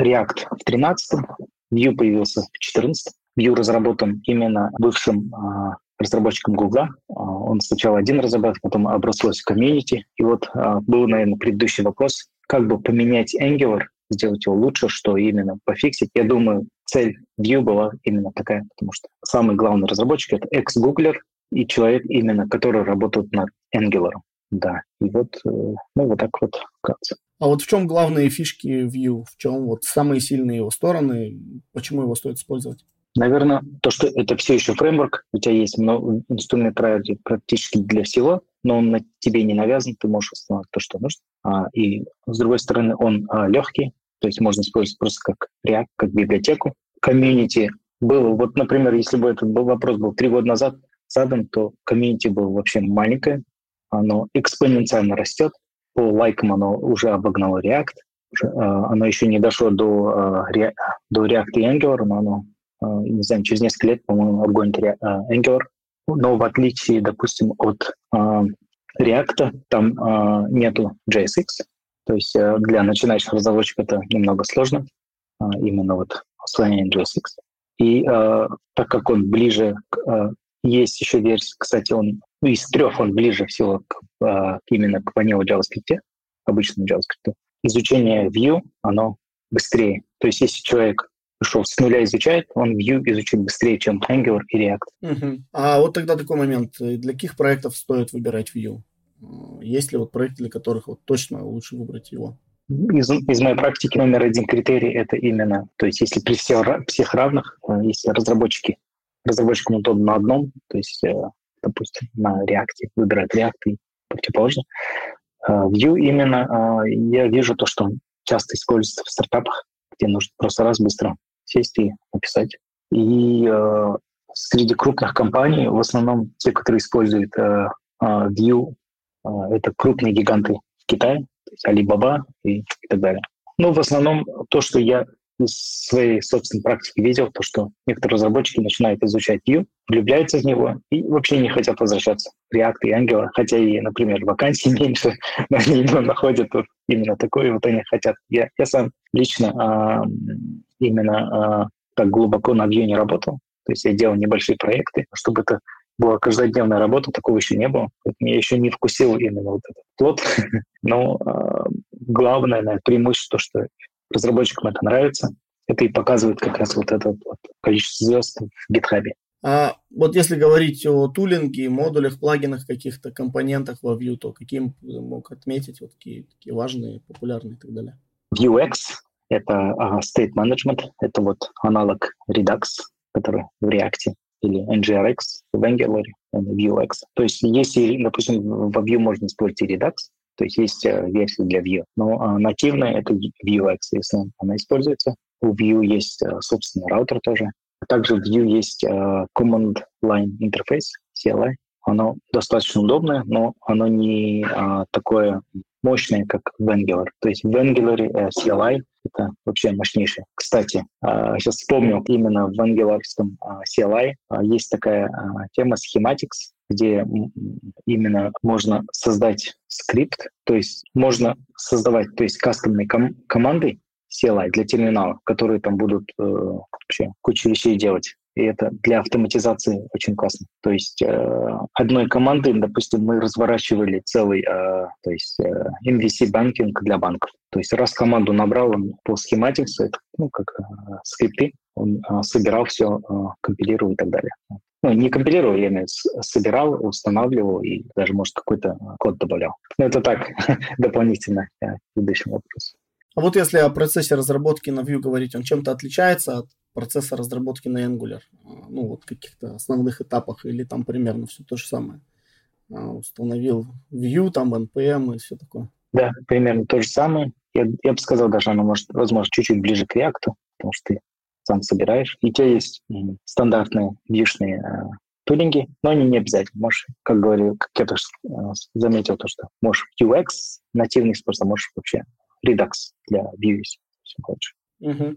React в 13 Vue появился в 14 Vue разработан именно бывшим а, разработчиком Google. А, он сначала один разработал, потом оброслось в комьюнити. И вот а, был, наверное, предыдущий вопрос, как бы поменять Angular, сделать его лучше, что именно пофиксить. Я думаю, цель Vue была именно такая, потому что самый главный разработчик — это экс-гуглер и человек именно, который работает над Angular. Да, и вот, э, ну, вот так вот вкратце. А вот в чем главные фишки Vue? В чем вот самые сильные его стороны? Почему его стоит использовать? Наверное, то, что это все еще фреймворк, у тебя есть много инструмент практически для всего, но он на тебе не навязан, ты можешь установить то, что нужно. А, и с другой стороны, он а, легкий, то есть можно использовать просто как React, как библиотеку. Комьюнити было, вот, например, если бы этот был вопрос был три года назад задан, то комьюнити было вообще маленькое, оно экспоненциально растет, по лайкам оно уже обогнало React, а, оно еще не дошло до, а, до React и Angular, но оно, а, не знаю, через несколько лет, по-моему, обгонит Angular. Но в отличие, допустим, от React, там нету JSX, то есть для начинающих разработчиков это немного сложно, именно вот освоение JSX. И так как он ближе к есть еще версия, кстати, он из трех он ближе всего к, именно к Vanilla JavaScript, обычному JavaScript изучение Vue, оно быстрее. То есть если человек пришел с нуля изучает, он Vue изучит быстрее, чем Angular и React. Угу. А вот тогда такой момент. Для каких проектов стоит выбирать Vue? Есть ли вот проекты, для которых вот точно лучше выбрать его? Из, из моей практики номер один критерий это именно, то есть если при всех, всех равных, э, если разработчики, разработчикам удобно на одном, то есть, э, допустим, на React выбирать React и противоположно, Э, Vue именно э, я вижу то, что часто используется в стартапах, где нужно просто раз быстро сесть и написать. И э, среди крупных компаний, в основном те, которые используют э, Vue, это крупные гиганты в Китае, то есть Alibaba и, и так далее. Но в основном то, что я своей собственной практики видел, то, что некоторые разработчики начинают изучать Vue, влюбляются в него и вообще не хотят возвращаться React и Angular, хотя и, например, вакансий (laughs) меньше, но они находят вот именно такое, вот они хотят. Я, я сам лично а, именно а, так глубоко на Vue не работал, то есть я делал небольшие проекты, чтобы это была каждодневная работа, такого еще не было. Я еще не вкусил именно вот этот плод. (laughs) Но э, главное, наверное, преимущество, что разработчикам это нравится. Это и показывает как раз вот это вот количество звезд в GitHub. А вот если говорить о тулинге, модулях, плагинах, каких-то компонентах во Vue, то каким мог отметить вот такие, такие важные, популярные и так далее? Vuex — это uh, state management, это вот аналог Redux, который в React, или NGRX в Angular, Vuex. То есть если, допустим, в Vue можно использовать и Redux, то есть есть э, версия для Vue. Но а, нативная — это Vuex, если она используется. У Vue есть э, собственный раутер тоже. А также в Vue есть э, Command Line Interface, CLI. Оно достаточно удобное, но оно не а, такое мощное, как в Angular. То есть в Angular CLI это вообще мощнейшее. Кстати, э, сейчас вспомнил, именно в Angular CLI есть такая тема Schematics, где именно можно создать скрипт, то есть можно создавать, то есть кастомные ком- команды CLI для терминала, которые там будут э, вообще кучу вещей делать. И это для автоматизации очень классно. То есть э, одной команды, допустим, мы разворачивали целый, э, то есть э, MVC банкинг для банков. То есть раз команду набрал он по схематиксу, это ну, как э, скрипты, он э, собирал все, э, компилировал и так далее ну, не компилировал, я имею собирал, устанавливал и даже, может, какой-то код добавлял. Но это так, (laughs) дополнительно к предыдущему вопросу. А вот если о процессе разработки на Vue говорить, он чем-то отличается от процесса разработки на Angular? А, ну, вот каких-то основных этапах или там примерно все то же самое? Установил Vue, там NPM и все такое. Да, примерно то же самое. Я, я бы сказал, даже оно может, возможно, чуть-чуть ближе к React, потому что ты сам собираешь. И у тебя есть стандартные вьюшные э, тулинги, но они не обязательно. Можешь, как говорю, как я тоже э, заметил, то, что можешь UX нативный а можешь вообще Redux для Vue, если хочешь. Угу.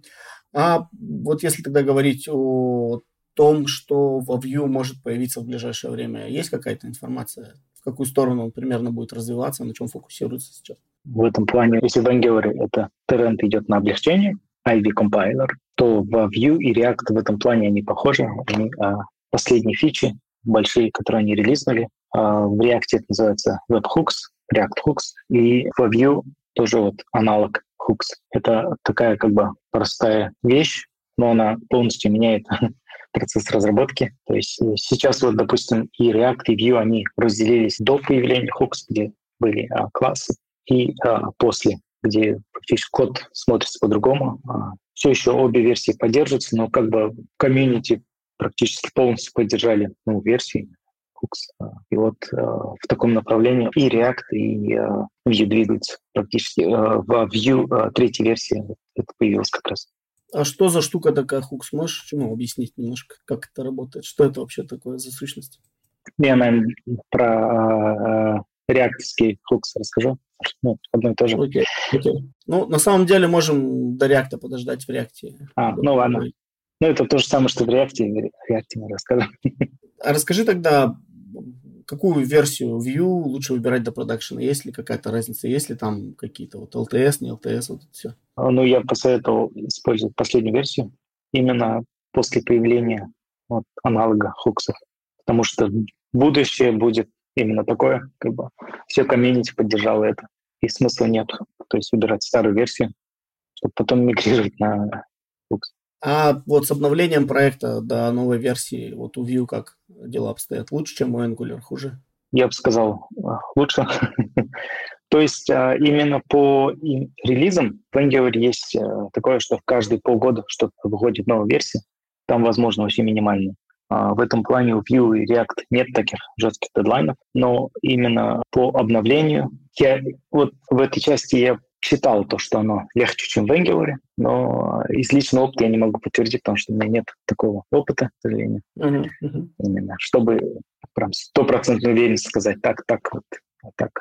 А вот если тогда говорить о том, что во Vue может появиться в ближайшее время, есть какая-то информация, в какую сторону он примерно будет развиваться, на чем фокусируется сейчас? В этом плане, если в Angular это тренд идет на облегчение, Ivy Compiler, то во Vue и React в этом плане они похожи. Они, а, последние фичи большие, которые они релизнули, а, в React это называется Webhooks, React Hooks, и во Vue тоже вот аналог Hooks. Это такая как бы простая вещь, но она полностью меняет (laughs) процесс разработки. То есть э, сейчас вот, допустим, и React, и Vue, они разделились до появления Hooks, где были а, классы, и а, после, где практически код смотрится по-другому, а, все еще обе версии поддерживаются, но как бы комьюнити практически полностью поддержали новую версию Hooks. И вот э, в таком направлении и React, и э, Vue двигаются практически. Э, в Vue э, третьей версии это появилось как раз. А что за штука такая Hooks? Можешь ну, объяснить немножко, как это работает? Что это вообще такое за сущность? Я, наверное, про реакторский Hooks расскажу. Ну, одно и то же. Окей, окей. Ну, на самом деле можем до реакта подождать в реакте. А, ну ладно. Ну, это то же самое, что в реакте, в реакте мы расскажем. А расскажи тогда, какую версию Vue лучше выбирать до продакшена? Есть ли какая-то разница? Есть ли там какие-то вот LTS, не LTS, вот это все? Ну, я посоветовал использовать последнюю версию именно после появления вот, аналога хуксов, потому что будущее будет именно такое, как бы все комьюнити поддержало это, и смысла нет. То есть выбирать старую версию, чтобы потом (laughs) мигрировать на Flux. А вот с обновлением проекта до новой версии, вот у Vue как дела обстоят? Лучше, чем у Angular? Хуже? Я бы сказал, лучше. (laughs) То есть а, именно по релизам в Angular есть а, такое, что в каждые полгода что-то выходит новая версия. Там, возможно, очень минимально. В этом плане у Vue и React нет таких жестких дедлайнов, но именно по обновлению, я вот в этой части я читал то, что оно легче, чем в Angular, но из личного опыта я не могу подтвердить, потому что у меня нет такого опыта, к сожалению. Uh-huh, uh-huh. Именно, чтобы прям стопроцентно уверенность сказать, так, так, вот, так.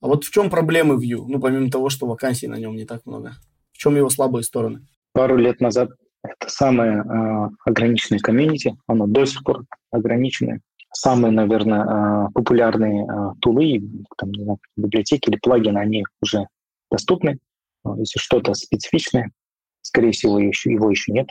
А вот в чем проблемы Vue? Ну, помимо того, что вакансий на нем не так много. В чем его слабые стороны? Пару лет назад самое э, ограниченное комьюнити, оно до сих пор ограниченное. Самые, наверное, э, популярные э, тулы, там, не знаю, библиотеки или плагины, они уже доступны. Если что-то специфичное, скорее всего, еще, его еще нет.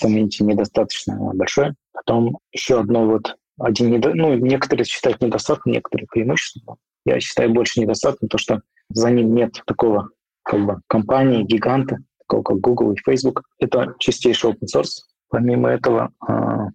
Комьюнити недостаточно большое. Потом еще одно вот один недо... ну, некоторые считают недостатком, некоторые преимуществом. Я считаю больше недостатком то, что за ним нет такого как бы компании, гиганта, как Google и Facebook. Это чистейший open source. Помимо этого, а,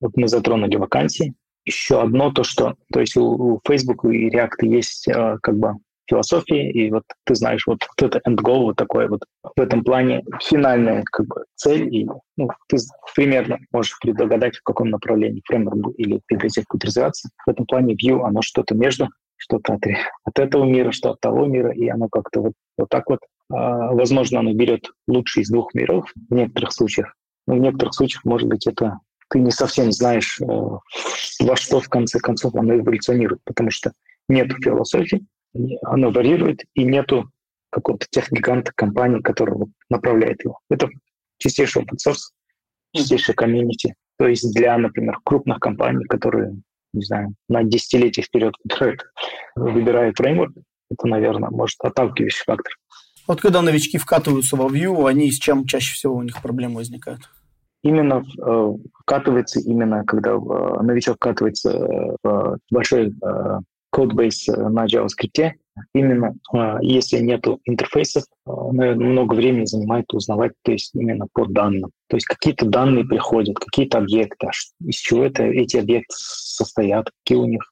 вот мы затронули вакансии. Еще одно то, что, то есть у, у Facebook и React есть а, как бы философии, и вот ты знаешь, вот, вот это end goal, вот такое вот в этом плане финальная как бы цель, и ну, ты примерно можешь предугадать, в каком направлении фреймворк или библиотека будет развиваться. В этом плане Vue, оно что-то между, что-то от, от этого мира, что от того мира, и оно как-то вот, вот так вот. А, возможно, оно берет лучший из двух миров в некоторых случаях, но в некоторых случаях, может быть, это ты не совсем знаешь, э, во что в конце концов оно эволюционирует, потому что нет философии, оно варьирует, и нету какого-то техгиганта компании, которая вот направляет его. Это чистейший open source, чистейший комьюнити. То есть для, например, крупных компаний, которые, не знаю, на десятилетия вперед выбирают фреймворк, это, наверное, может отталкивающий фактор. Вот когда новички вкатываются во Vue, они с чем чаще всего у них проблемы возникают? Именно э, вкатывается именно, когда э, новичок вкатывается э, в большой э, кодбейс э, на JavaScript, именно э, если нету интерфейсов, э, наверное, много времени занимает узнавать, то есть именно по данным. То есть какие-то данные приходят, какие-то объекты, а из чего это, эти объекты состоят, какие у них,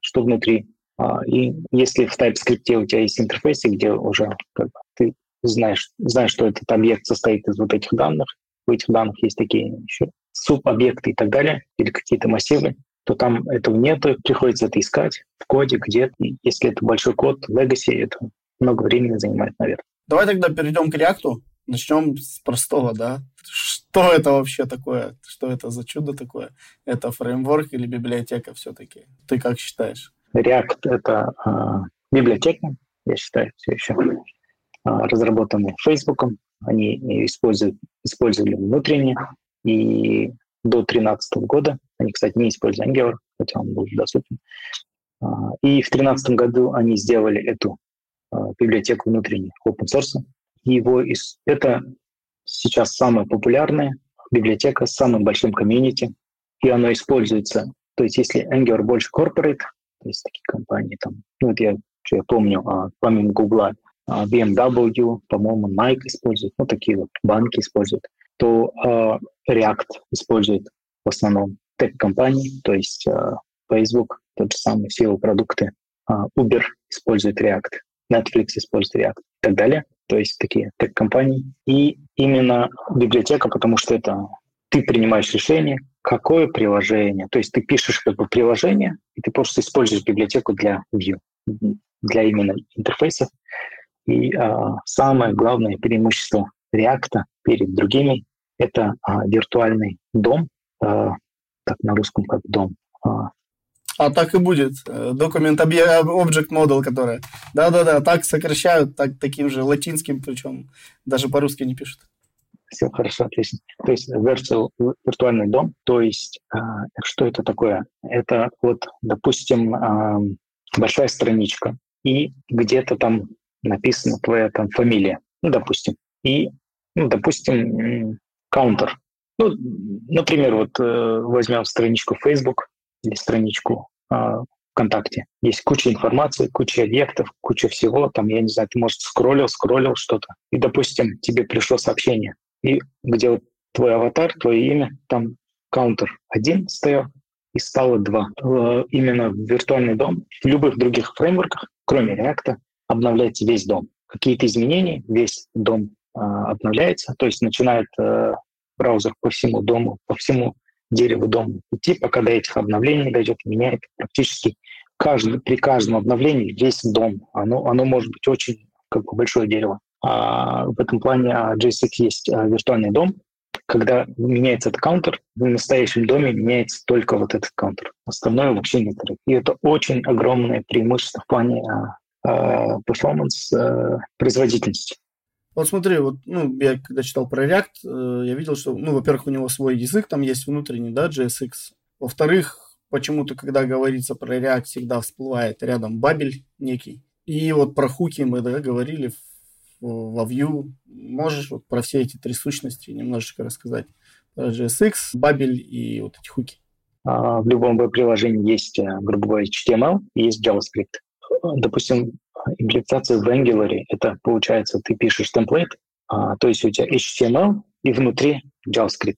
что внутри. А, и если в TypeScript у тебя есть интерфейсы, где уже как бы, ты знаешь, знаешь, что этот объект состоит из вот этих данных, в этих данных есть такие еще субобъекты и так далее, или какие-то массивы, то там этого нет, приходится это искать в коде, где Если это большой код, legacy, это много времени занимает, наверное. Давай тогда перейдем к React. Начнем с простого, да? Что это вообще такое? Что это за чудо такое? Это фреймворк или библиотека все-таки? Ты как считаешь? React — это э, библиотека, я считаю, все еще э, разработанная Facebook. Они используют, использовали внутренне, и до 2013 года. Они, кстати, не используют Angular, хотя он был доступен. А, и в 2013 году они сделали эту а, библиотеку внутренней open source. Его из... Это сейчас самая популярная библиотека с самым большим комьюнити, и оно используется. То есть если Angular больше corporate, то есть такие компании там, ну вот я, я помню, а, помимо Google, BMW, по-моему, Nike используют, ну такие вот банки используют то э, React использует в основном тег-компании, то есть э, Facebook, тот же самый, все его продукты, э, Uber использует React, Netflix использует React и так далее. То есть такие тег-компании. И именно библиотека, потому что это ты принимаешь решение, какое приложение. То есть ты пишешь как бы приложение, и ты просто используешь библиотеку для Vue, для именно интерфейсов. И а, самое главное преимущество React перед другими — это а, виртуальный дом, а, так на русском как дом. А, а так и будет. Документ Object Model, которая. Да-да-да, так сокращают, так, таким же латинским, причем даже по-русски не пишут. Все хорошо, отлично. То есть virtual, виртуальный дом, то есть а, что это такое? Это вот, допустим, а, большая страничка, и где-то там написана твоя там фамилия, ну, допустим, и, ну, допустим, каунтер. Ну, например, вот э, возьмем страничку Facebook или страничку э, ВКонтакте. Есть куча информации, куча объектов, куча всего. Там, я не знаю, ты, может, скроллил, скроллил что-то. И, допустим, тебе пришло сообщение и где вот твой аватар, твое имя, там каунтер один стоял, и стало два. Именно в виртуальный дом, в любых других фреймворках, кроме React, обновляется весь дом. Какие-то изменения, весь дом э, обновляется, то есть начинает э, браузер по всему дому, по всему дереву дома идти, пока до этих обновлений дойдет, меняет практически каждый, при каждом обновлении весь дом. Оно, оно может быть очень как бы большое дерево. А в этом плане а, JSX есть а, виртуальный дом. Когда меняется этот каунтер, в настоящем доме меняется только вот этот каунтер. Остальное вообще нет. И это очень огромное преимущество в плане перформанс, производительности. Вот смотри, вот, ну, я когда читал про React, э, я видел, что, ну, во-первых, у него свой язык там есть внутренний, да, JSX. Во-вторых, почему-то, когда говорится про React, всегда всплывает рядом бабель некий. И вот про хуки мы, да, говорили в во Vue. Можешь вот про все эти три сущности немножечко рассказать? Про JSX, Babel и вот эти хуки. А, в любом веб-приложении есть, э, грубо говоря, HTML и есть JavaScript. Допустим, имплементация в Angular — это, получается, ты пишешь темплейт, а, то есть у тебя HTML и внутри JavaScript.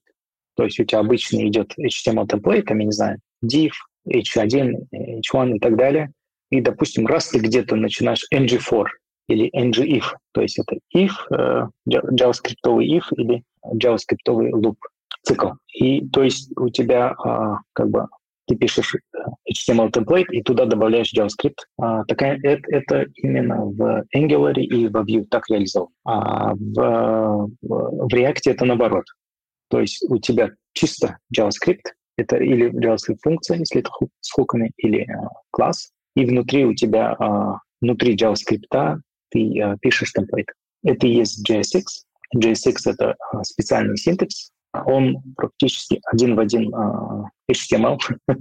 То есть у тебя обычно идет HTML темплейт, я не знаю, div, h1, h1 и так далее. И, допустим, раз ты где-то начинаешь ng4, или ng-if, то есть это if, э, JavaScript if или JavaScript loop цикл. И то есть у тебя а, как бы ты пишешь э, HTML template и туда добавляешь JavaScript. А, такая, это, это именно в Angular и в Vue так реализовано. А в, в React это наоборот. То есть у тебя чисто JavaScript, это или JavaScript функция, если это с хуками, или uh, класс, и внутри у тебя, uh, внутри JavaScript ты э, пишешь темплейт. Это и есть JSX. JSX — это э, специальный синтекс. Он практически один в один э, HTML. (laughs)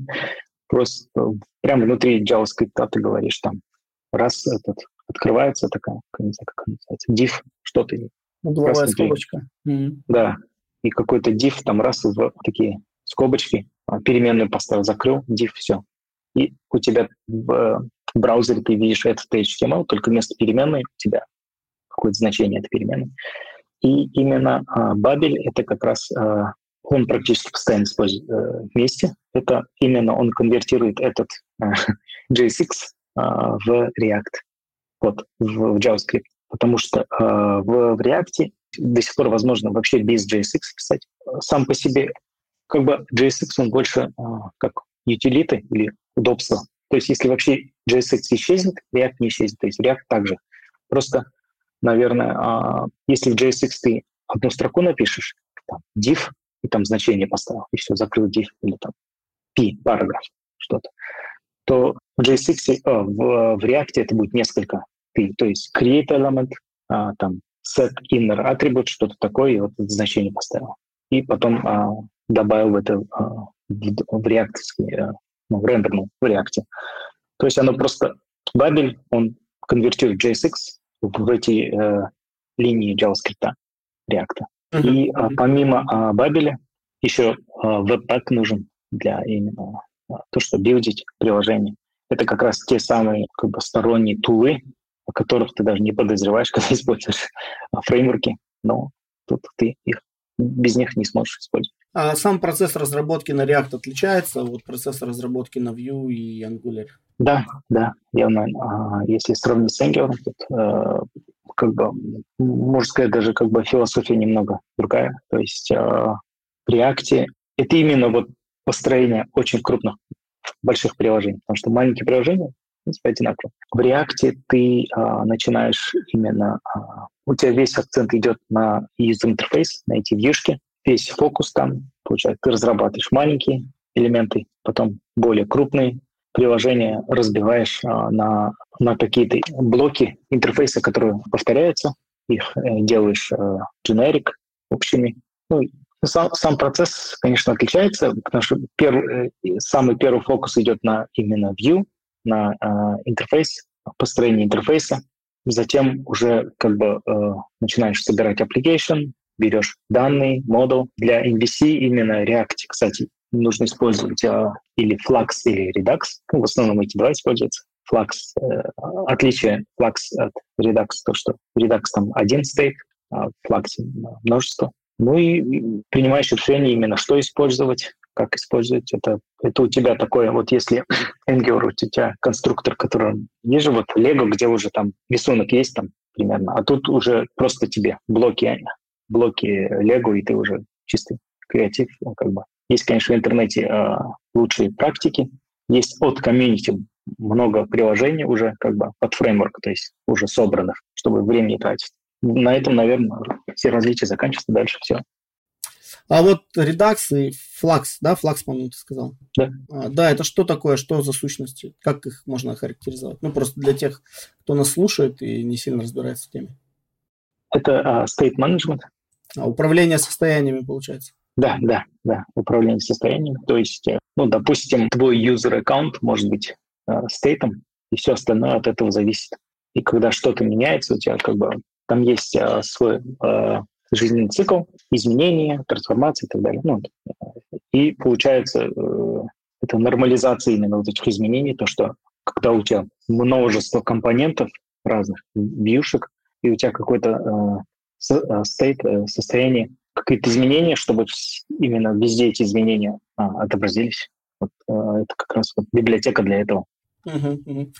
Просто прямо внутри JavaScript ты говоришь там, раз этот открывается такая, не знаю, как она называется, div, что-то. Угловая скобочка. Mm-hmm. Да, и какой-то div там раз в такие скобочки, переменную поставил, закрыл, div, все. И у тебя браузере ты видишь этот HTML, только вместо переменной у тебя какое-то значение этой переменной. И именно а, Babel — это как раз а, он практически постоянно использует а, вместе. Это именно он конвертирует этот (laughs) а, JSX а, в React, вот, в, в JavaScript. Потому что а, в, в React до сих пор возможно вообще без JSX писать. Сам по себе как бы JSX, он больше а, как утилиты или удобство то есть если вообще JSX исчезнет, React не исчезнет. То есть React также. Просто, наверное, а, если в JSX ты одну строку напишешь, там, div, и там значение поставил, и все, закрыл div, или там p, параграф, что-то, то в JSX, а, в, в React это будет несколько p, то есть create element, а, там set inner attribute, что-то такое, и вот значение поставил. И потом а, добавил в это в React а, ну, в рендерном в React. То есть оно просто... Babel, он конвертирует JSX в эти э, линии JavaScript React. Uh-huh. И а, помимо а, Babel еще а, Webpack нужен для именно а, то, что билдить приложение. Это как раз те самые как бы, сторонние тулы, о которых ты даже не подозреваешь, (laughs) когда используешь фреймворки, но тут ты их без них не сможешь использовать. А сам процесс разработки на React отличается от процесса разработки на Vue и Angular? Да, да, явно. А, если сравнить с Angular, тут, э, как бы, можно сказать, даже как бы философия немного другая. То есть э, в React это именно вот построение очень крупных, больших приложений, потому что маленькие приложения, в принципе, одинаковые. В React ты э, начинаешь именно, у тебя весь акцент идет на user интерфейс, на эти вьюшки, весь фокус там, получается, ты разрабатываешь маленькие элементы, потом более крупные приложения разбиваешь а, на, на какие-то блоки интерфейса, которые повторяются, их э, делаешь э, generic общими. Ну, сам, сам процесс, конечно, отличается, потому что первый, э, самый первый фокус идет на именно view, на э, интерфейс, построение интерфейса. Затем уже как бы э, начинаешь собирать application, берешь данные, модул. Для MVC именно React, кстати, нужно использовать а, или Flux, или Redux. Ну, в основном эти два используются. Flux, э, отличие Flux от Redux, то, что Redux там один стейт, а Flux множество. Ну и принимаешь решение именно, что использовать, как использовать. Это, это у тебя такое, вот если (clears throat) Angular, у тебя конструктор, который... Есть же вот Lego, где уже там рисунок есть там примерно, а тут уже просто тебе блоки, блоки Lego, и ты уже чистый креатив, ну, как бы есть, конечно, в интернете э, лучшие практики. Есть от комьюнити много приложений уже как бы под фреймворк, то есть уже собранных, чтобы времени тратить. На этом, наверное, все различия заканчиваются, дальше все. А вот Redux и Flux, да, Flux, по-моему, ты сказал? Да. А, да, это что такое, что за сущности? Как их можно характеризовать? Ну, просто для тех, кто нас слушает и не сильно разбирается в теме. Это uh, state management. А, управление состояниями, получается. Да, да, да, управление состоянием. То есть, э, ну, допустим, твой user аккаунт может быть э, стейтом, и все остальное от этого зависит. И когда что-то меняется, у тебя как бы там есть э, свой жизненный цикл, изменения, трансформации и так далее. Ну, и получается, это нормализация именно вот этих изменений, то, что когда у тебя множество компонентов разных, вьюшек, и у тебя какой-то стейт, э, состояние какие-то изменения, чтобы именно везде эти изменения а, отобразились. Вот, а, это как раз вот библиотека для этого. Угу.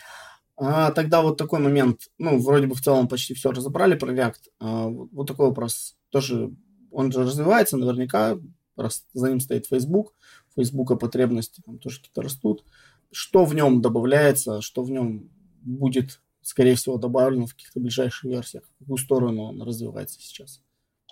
А, тогда вот такой момент. Ну, вроде бы в целом почти все разобрали про React. А, вот, такой вопрос. Тоже он же развивается наверняка, раз за ним стоит Facebook. Facebook потребности там тоже какие-то растут. Что в нем добавляется, что в нем будет, скорее всего, добавлено в каких-то ближайших версиях? В какую сторону он развивается сейчас?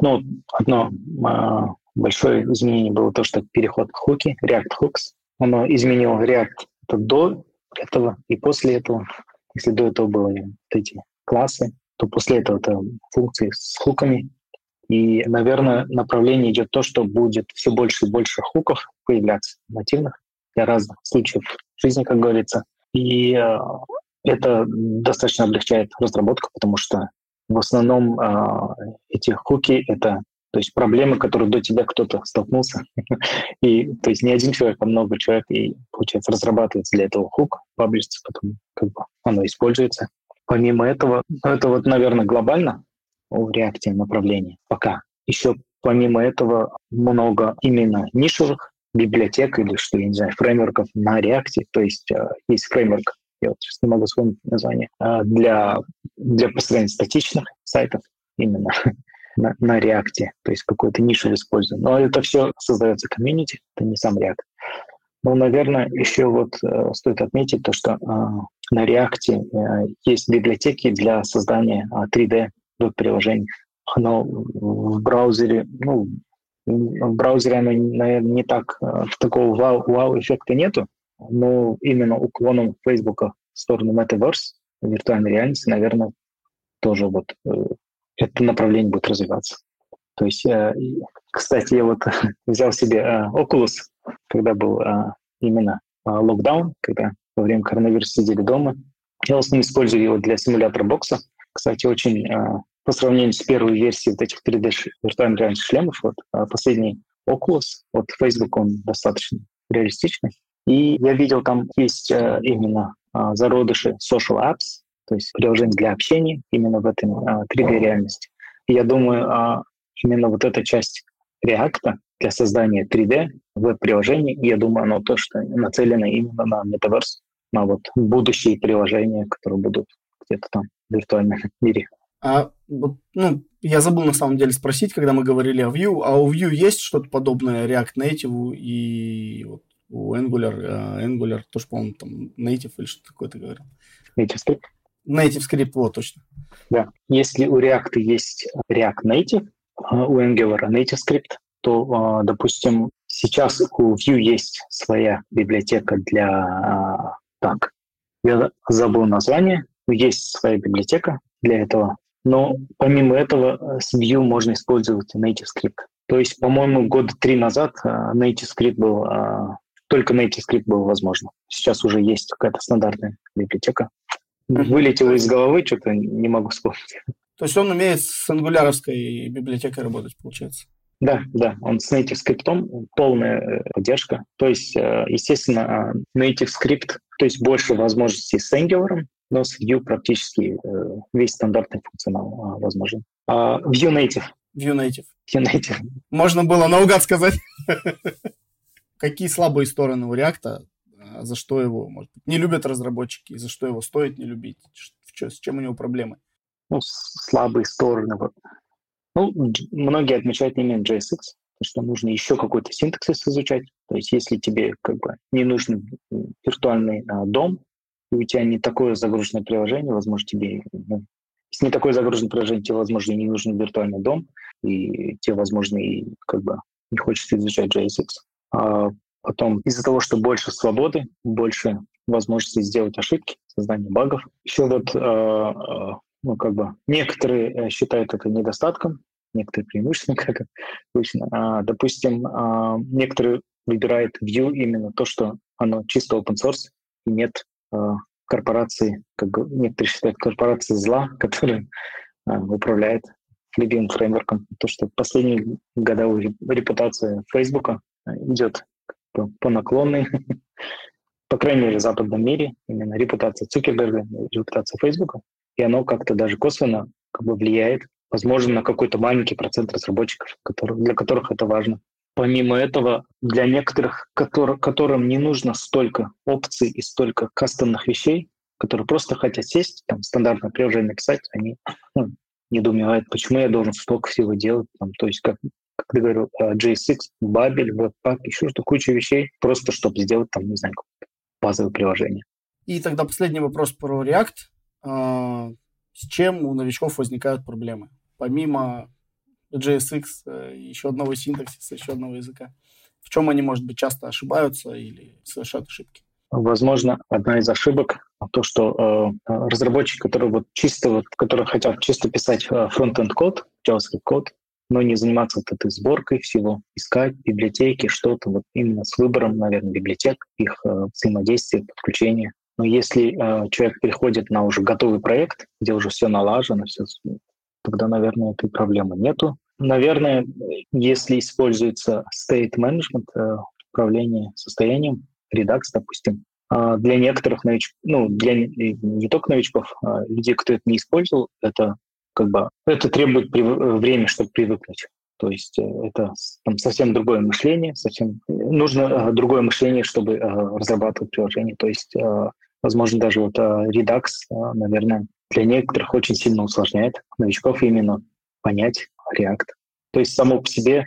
Ну, одно а, большое изменение было то, что переход к хуки, React Hooks. Оно изменило React это до этого и после этого. Если до этого были вот эти классы, то после этого это функции с хуками. И, наверное, направление идет то, что будет все больше и больше хуков появляться нативных для разных случаев жизни, как говорится. И э, это достаточно облегчает разработку, потому что в основном э, эти хуки — это то есть проблемы, которые до тебя кто-то столкнулся. (laughs) и то есть не один человек, а много человек, и, получается, разрабатывается для этого хук, паблишится, потом как бы оно используется. Помимо этого, это вот, наверное, глобально в реакте направление пока. Еще помимо этого много именно нишевых библиотек или, что я не знаю, фреймворков на реакте. То есть э, есть фреймворк я вот сейчас не могу вспомнить название, а, для, для построения статичных сайтов именно (laughs) на, на React, то есть какую-то нишу используем. Но это все создается комьюнити, это не сам React. Но, наверное, еще вот э, стоит отметить то, что э, на React э, есть библиотеки для создания э, 3D веб-приложений. Оно в браузере, ну, в браузере наверное, не так, э, такого вау-эффекта нету, но именно уклоном Facebook в сторону Metaverse, виртуальной реальности, наверное, тоже вот э, это направление будет развиваться. То есть, э, кстати, я вот (laughs) взял себе э, Oculus, когда был именно локдаун, когда во время коронавируса сидели дома. Я в основном использую его для симулятора бокса. Кстати, очень по сравнению с первой версией вот этих 3D виртуальных реальных шлемов, вот последний Oculus, вот Facebook, он достаточно реалистичный. И я видел, там есть э, именно э, зародыши social apps, то есть приложения для общения именно в этой э, 3D-реальности. И я думаю, э, именно вот эта часть React для создания 3D веб-приложений, я думаю, оно то, что нацелено именно на Metaverse, на вот будущие приложения, которые будут где-то там в виртуальном (laughs) мире. А ну, я забыл на самом деле спросить, когда мы говорили о Vue, а у Vue есть что-то подобное React Native и вот у Angular, uh, Angular тоже, по-моему, там Native или что-то такое ты говорил? Native Script. Native Script, вот, точно. Да. Если у React есть React Native, а у Angular Native Script, то, а, допустим, сейчас у Vue есть своя библиотека для... Так, я забыл название. Есть своя библиотека для этого. Но помимо этого с Vue можно использовать Native Script. То есть, по-моему, года три назад Native Script был только Native Script был возможно. Сейчас уже есть какая-то стандартная библиотека. Вылетело из головы, что-то не могу вспомнить. То есть он умеет с ангуляровской библиотекой работать, получается? Да, да, он с Native Script полная э, поддержка. То есть, э, естественно, э, Native Script, то есть больше возможностей с Angular, но с Vue практически весь стандартный функционал возможен. А Vue Native. Vue Native. Vue Native. Можно было наугад сказать. (laughs) какие слабые стороны у React, а, за что его, может быть, не любят разработчики, за что его стоит не любить, с чем у него проблемы? Ну, слабые стороны. Ну, многие отмечают именно JSX, что нужно еще какой-то синтаксис изучать. То есть если тебе как бы не нужен виртуальный а, дом, и у тебя не такое загруженное приложение, возможно, тебе... Ну, если не такое загруженное приложение, тебе, возможно, не нужен виртуальный дом, и тебе, возможно, и как бы не хочется изучать JSX. А потом из-за того, что больше свободы, больше возможности сделать ошибки, создание багов. Еще вот, э, ну, как бы, некоторые э, считают это недостатком, некоторые преимуществом, (laughs) как обычно. А, допустим, а, некоторые выбирают Vue именно то, что оно чисто open source, и нет а, корпорации, как некоторые считают корпорации зла, (laughs) которая а, управляет любимым фреймворком. То, что последние года репутация Фейсбука идет по, наклонной, (laughs) по крайней мере, в западном мире, именно репутация Цукерберга, репутация Фейсбука, и оно как-то даже косвенно как бы влияет, возможно, на какой-то маленький процент разработчиков, который, для которых это важно. Помимо этого, для некоторых, который, которым не нужно столько опций и столько кастомных вещей, которые просто хотят сесть, там, стандартное приложение написать, они ну, недоумевают, почему я должен столько всего делать. Там, то есть как как ты говорил, э, JSX, Babel, Webpack, еще что-то, куча вещей, просто чтобы сделать там, не знаю, базовое приложение. И тогда последний вопрос про React. А, с чем у новичков возникают проблемы? Помимо JSX, э, еще одного синтаксиса, еще одного языка. В чем они, может быть, часто ошибаются или совершают ошибки? Возможно, одна из ошибок то, что э, разработчики, которые вот чисто вот, которые хотят чисто писать э, фронт-энд код, JavaScript код, но не заниматься вот этой сборкой всего, искать библиотеки, что-то вот именно с выбором, наверное, библиотек, их э, взаимодействия, подключения. Но если э, человек переходит на уже готовый проект, где уже все налажено, все, тогда, наверное, этой проблемы нету. Наверное, если используется state management, э, управление состоянием, Redux, допустим, э, для некоторых новичков, ну, для не только новичков, а людей, кто это не использовал, это как бы это требует. Э, времени, чтобы привыкнуть. То есть э, это там, совсем другое мышление, совсем нужно э, другое мышление, чтобы разрабатывать приложение. То есть, возможно, даже вот Redux, наверное, для некоторых очень сильно усложняет новичков именно понять React. То есть само по себе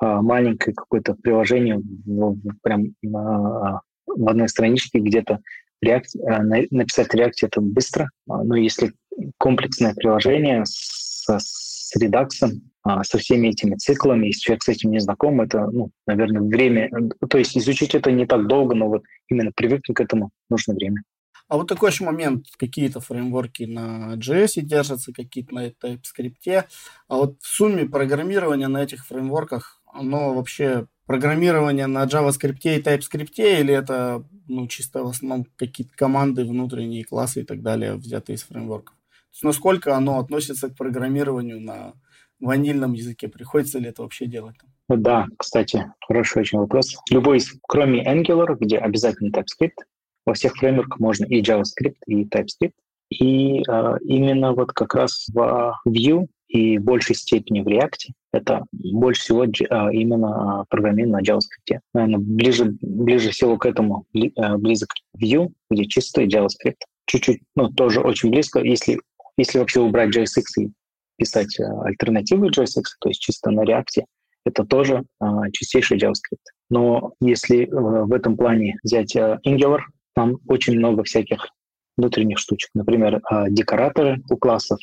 маленькое какое-то приложение в, прям на, в одной страничке где-то React, написать React это быстро, но если комплексное приложение с, с редаксом, а, со всеми этими циклами, если человек с этим не знаком, это, ну, наверное, время, то есть изучить это не так долго, но вот именно привыкнуть к этому нужно время. А вот такой еще момент, какие-то фреймворки на JS держатся, какие-то на TypeScript, а вот в сумме программирование на этих фреймворках, оно вообще программирование на JavaScript и TypeScript, или это ну, чисто в основном какие-то команды, внутренние классы и так далее, взятые из фреймворков? Есть насколько оно относится к программированию на ванильном языке? Приходится ли это вообще делать? Да, кстати, хороший очень вопрос. Любой из, кроме Angular, где обязательно TypeScript, во всех фреймворках можно и JavaScript, и TypeScript. И э, именно вот как раз в Vue и в большей степени в React это больше всего э, именно программирование на JavaScript. Наверное, ближе, ближе всего к этому э, близок Vue, где чистый JavaScript. Чуть-чуть, ну, тоже очень близко. Если если вообще убрать JSX и писать э, альтернативы JSX, то есть чисто на React, это тоже а, чистейший JavaScript. Но если э, в этом плане взять э, Angular, там очень много всяких внутренних штучек. Например, э, декораторы у классов,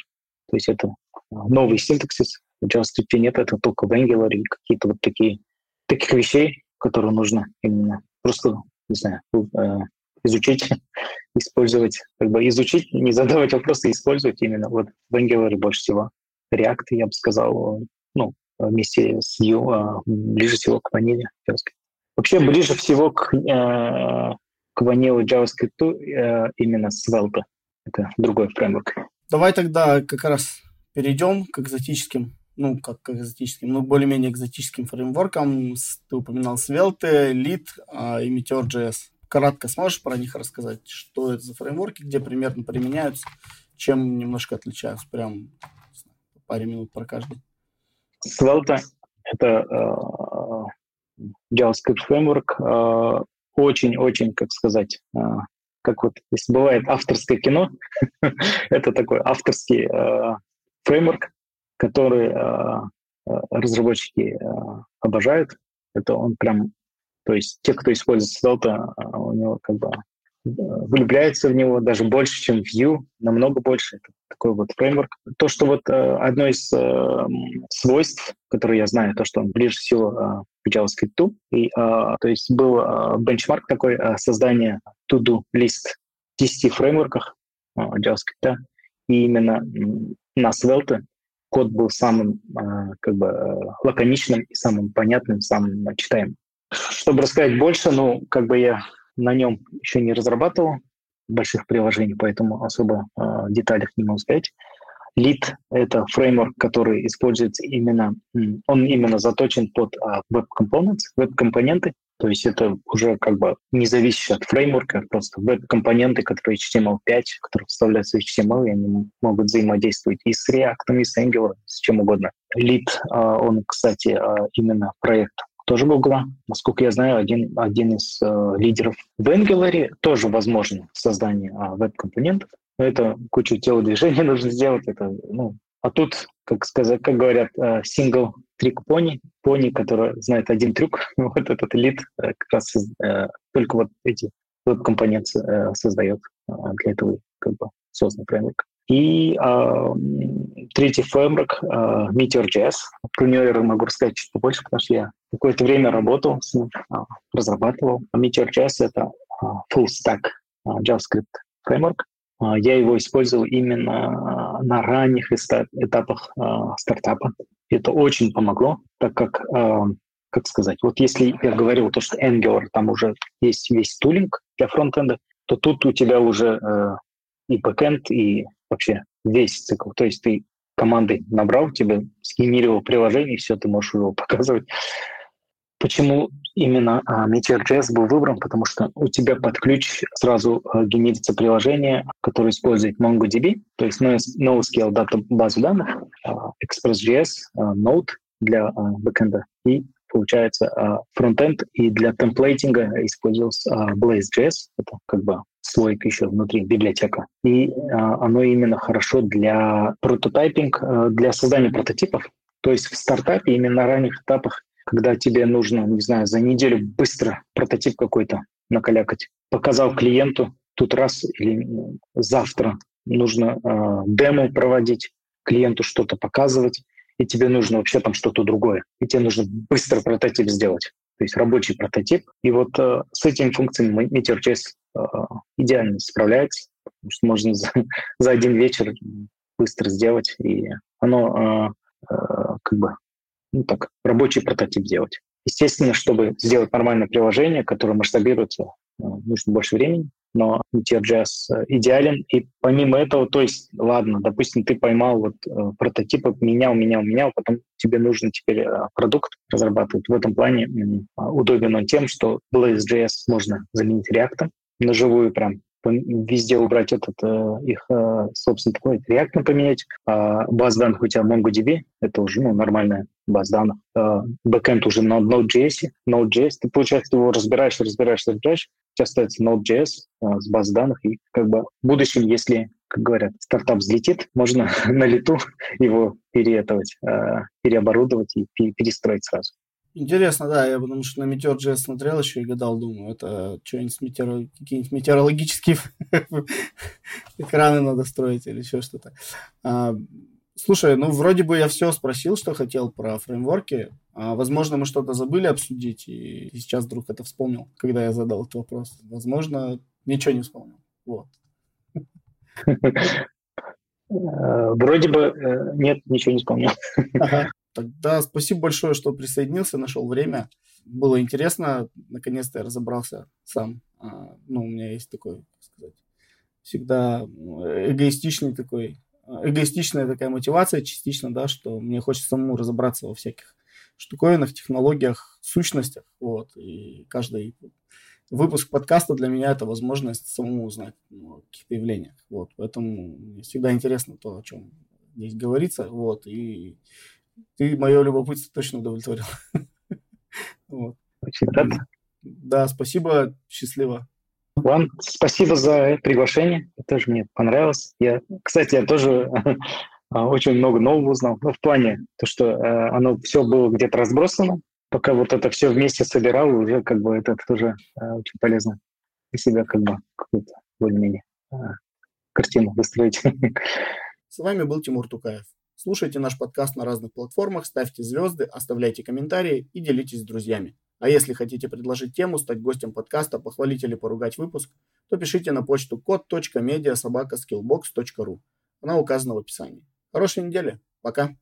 то есть это новый синтаксис. В JavaScript нет, это только в Angular и какие-то вот такие таких вещей, которые нужно именно просто, не знаю, изучить, использовать, как бы изучить, не задавать вопросы, использовать именно вот в Angular больше всего. React, я бы сказал, ну, вместе с Vue а, ближе всего к ваниле JavaScript. Вообще ближе всего к, э, к ваниле JavaScript э, именно Svelte. Это другой фреймворк. Давай тогда как раз перейдем к экзотическим, ну, как к экзотическим, ну, более-менее экзотическим фреймворкам. Ты упоминал Svelte, Lead а, и Meteor.js. Кратко сможешь про них рассказать, что это за фреймворки, где примерно применяются, чем немножко отличаются? Прям паре минут про каждый. Svelte — это э, JavaScript фреймворк, э, очень-очень, как сказать, э, как вот, если бывает авторское кино, (laughs) это такой авторский э, фреймворк, который э, э, разработчики э, обожают. Это он прям, то есть те, кто использует Svelte, э, у него как бы влюбляется в него даже больше, чем Vue, намного больше. Это такой вот фреймворк. То, что вот э, одно из э, свойств, которые я знаю, то, что он ближе всего э, к JavaScript, и, э, то есть был э, бенчмарк такой э, создания to-do лист 10 фреймворках э, JavaScript, и именно на Svelte код был самым э, как бы э, лаконичным и самым понятным, самым читаемым. Чтобы рассказать больше, ну, как бы я на нем еще не разрабатывал больших приложений, поэтому особо э, деталях не могу сказать. Lead — это фреймворк, который используется именно, он именно заточен под Web Components, веб-компоненты, то есть это уже как бы не зависит от фреймворка, просто веб-компоненты, которые HTML5, которые вставляются в HTML, и они могут взаимодействовать и с React, и с Angular, с чем угодно. Lead, он, кстати, именно проект тоже Google. Насколько я знаю, один, один из э, лидеров в Angular тоже возможно создание э, веб-компонентов. Но это кучу телодвижений (laughs) нужно сделать. Это, ну, а тут, как, сказать, как говорят, э, single трик пони, пони, который знает один трюк, (laughs) вот этот лид э, как раз э, только вот эти веб-компоненты э, создает. Э, для этого как бы создан фреймворк. И э, третий фреймворк э, Meteor.js. Про него я могу рассказать чуть побольше, потому что я какое-то время работал с ним, э, разрабатывал. А Meteor.js — это full stack JavaScript фреймворк. Я его использовал именно на ранних этапах э, стартапа. Это очень помогло, так как, э, как сказать, вот если я говорил то, что Angular, там уже есть весь тулинг для фронтенда, то тут у тебя уже э, и бэкэнд, и вообще весь цикл. То есть ты командой набрал, тебе сгенерировал приложение, все, ты можешь его (laughs) показывать. Почему именно а, Meteor.js был выбран? Потому что у тебя под ключ сразу а, генерится приложение, которое использует MongoDB, то есть NoSQL дата базу данных, а, Express.js, а, Node для бэкэнда и получается фронтенд, и для темплейтинга использовался Blaze.js, это как бы слойка еще внутри, библиотека. И а, оно именно хорошо для прототайпинг, а, для создания прототипов. То есть в стартапе именно на ранних этапах, когда тебе нужно, не знаю, за неделю быстро прототип какой-то накалякать, показал клиенту, тут раз или завтра нужно э, демо проводить, клиенту что-то показывать, и тебе нужно вообще там что-то другое. И тебе нужно быстро прототип сделать. То есть рабочий прототип. И вот э, с этими функциями Meteor.js э, идеально справляется, потому что можно за, (laughs) за один вечер быстро сделать, и оно э, э, как бы ну так, рабочий прототип сделать. Естественно, чтобы сделать нормальное приложение, которое масштабируется, нужно больше времени, но Meteor.js э, идеален. И помимо этого, то есть, ладно, допустим, ты поймал вот э, прототипы, менял, менял, менял, потом тебе нужно теперь э, продукт разрабатывать. В этом плане э, удобен он тем, что Blaze.js можно заменить React живую прям везде убрать этот э, их, э, собственно, такой React поменять. А баз данных у тебя MongoDB, это уже ну, нормальная база данных. А, бэкэнд уже на Node.js. Node.js, ты, получается, его разбираешь, разбираешь, разбираешь, сейчас остается Node.js а, с баз данных, и как бы в будущем, если, как говорят, стартап взлетит, можно (laughs) на лету его переэтовать, а, переоборудовать и перестроить сразу. Интересно, да, я потому что на Meteor.js смотрел еще и гадал, думаю, это что-нибудь метеоро... какие-нибудь метеорологические (laughs) экраны надо строить или еще что-то. Слушай, ну вроде бы я все спросил, что хотел про фреймворки. А, возможно, мы что-то забыли обсудить, и сейчас вдруг это вспомнил, когда я задал этот вопрос. Возможно, ничего не вспомнил. Вот. Вроде бы э, нет, ничего не вспомнил. Тогда спасибо большое, что присоединился, нашел время. Было интересно. Наконец-то я разобрался сам. А, ну, у меня есть такой, как сказать, всегда эгоистичный такой, эгоистичная такая мотивация частично, да, что мне хочется самому разобраться во всяких штуковинах, технологиях, сущностях. Вот. И каждый выпуск подкаста для меня это возможность самому узнать ну, каких-то явлениях. Вот. Поэтому мне всегда интересно то, о чем здесь говорится. Вот. И ты мое любопытство точно удовлетворил. (laughs) Очень рад. Да, спасибо, счастливо. Вам спасибо за приглашение. Это тоже мне понравилось. Я, кстати, я тоже (laughs) очень много нового узнал. Ну, в плане, то, что э, оно все было где-то разбросано. Пока вот это все вместе собирал, уже как бы это тоже э, очень полезно для себя как бы какую-то более-менее э, картину выстроить. (laughs) С вами был Тимур Тукаев. Слушайте наш подкаст на разных платформах, ставьте звезды, оставляйте комментарии и делитесь с друзьями. А если хотите предложить тему, стать гостем подкаста, похвалить или поругать выпуск, то пишите на почту код.медиасобакаскиллbox.ru. Она указана в описании. Хорошей недели. Пока.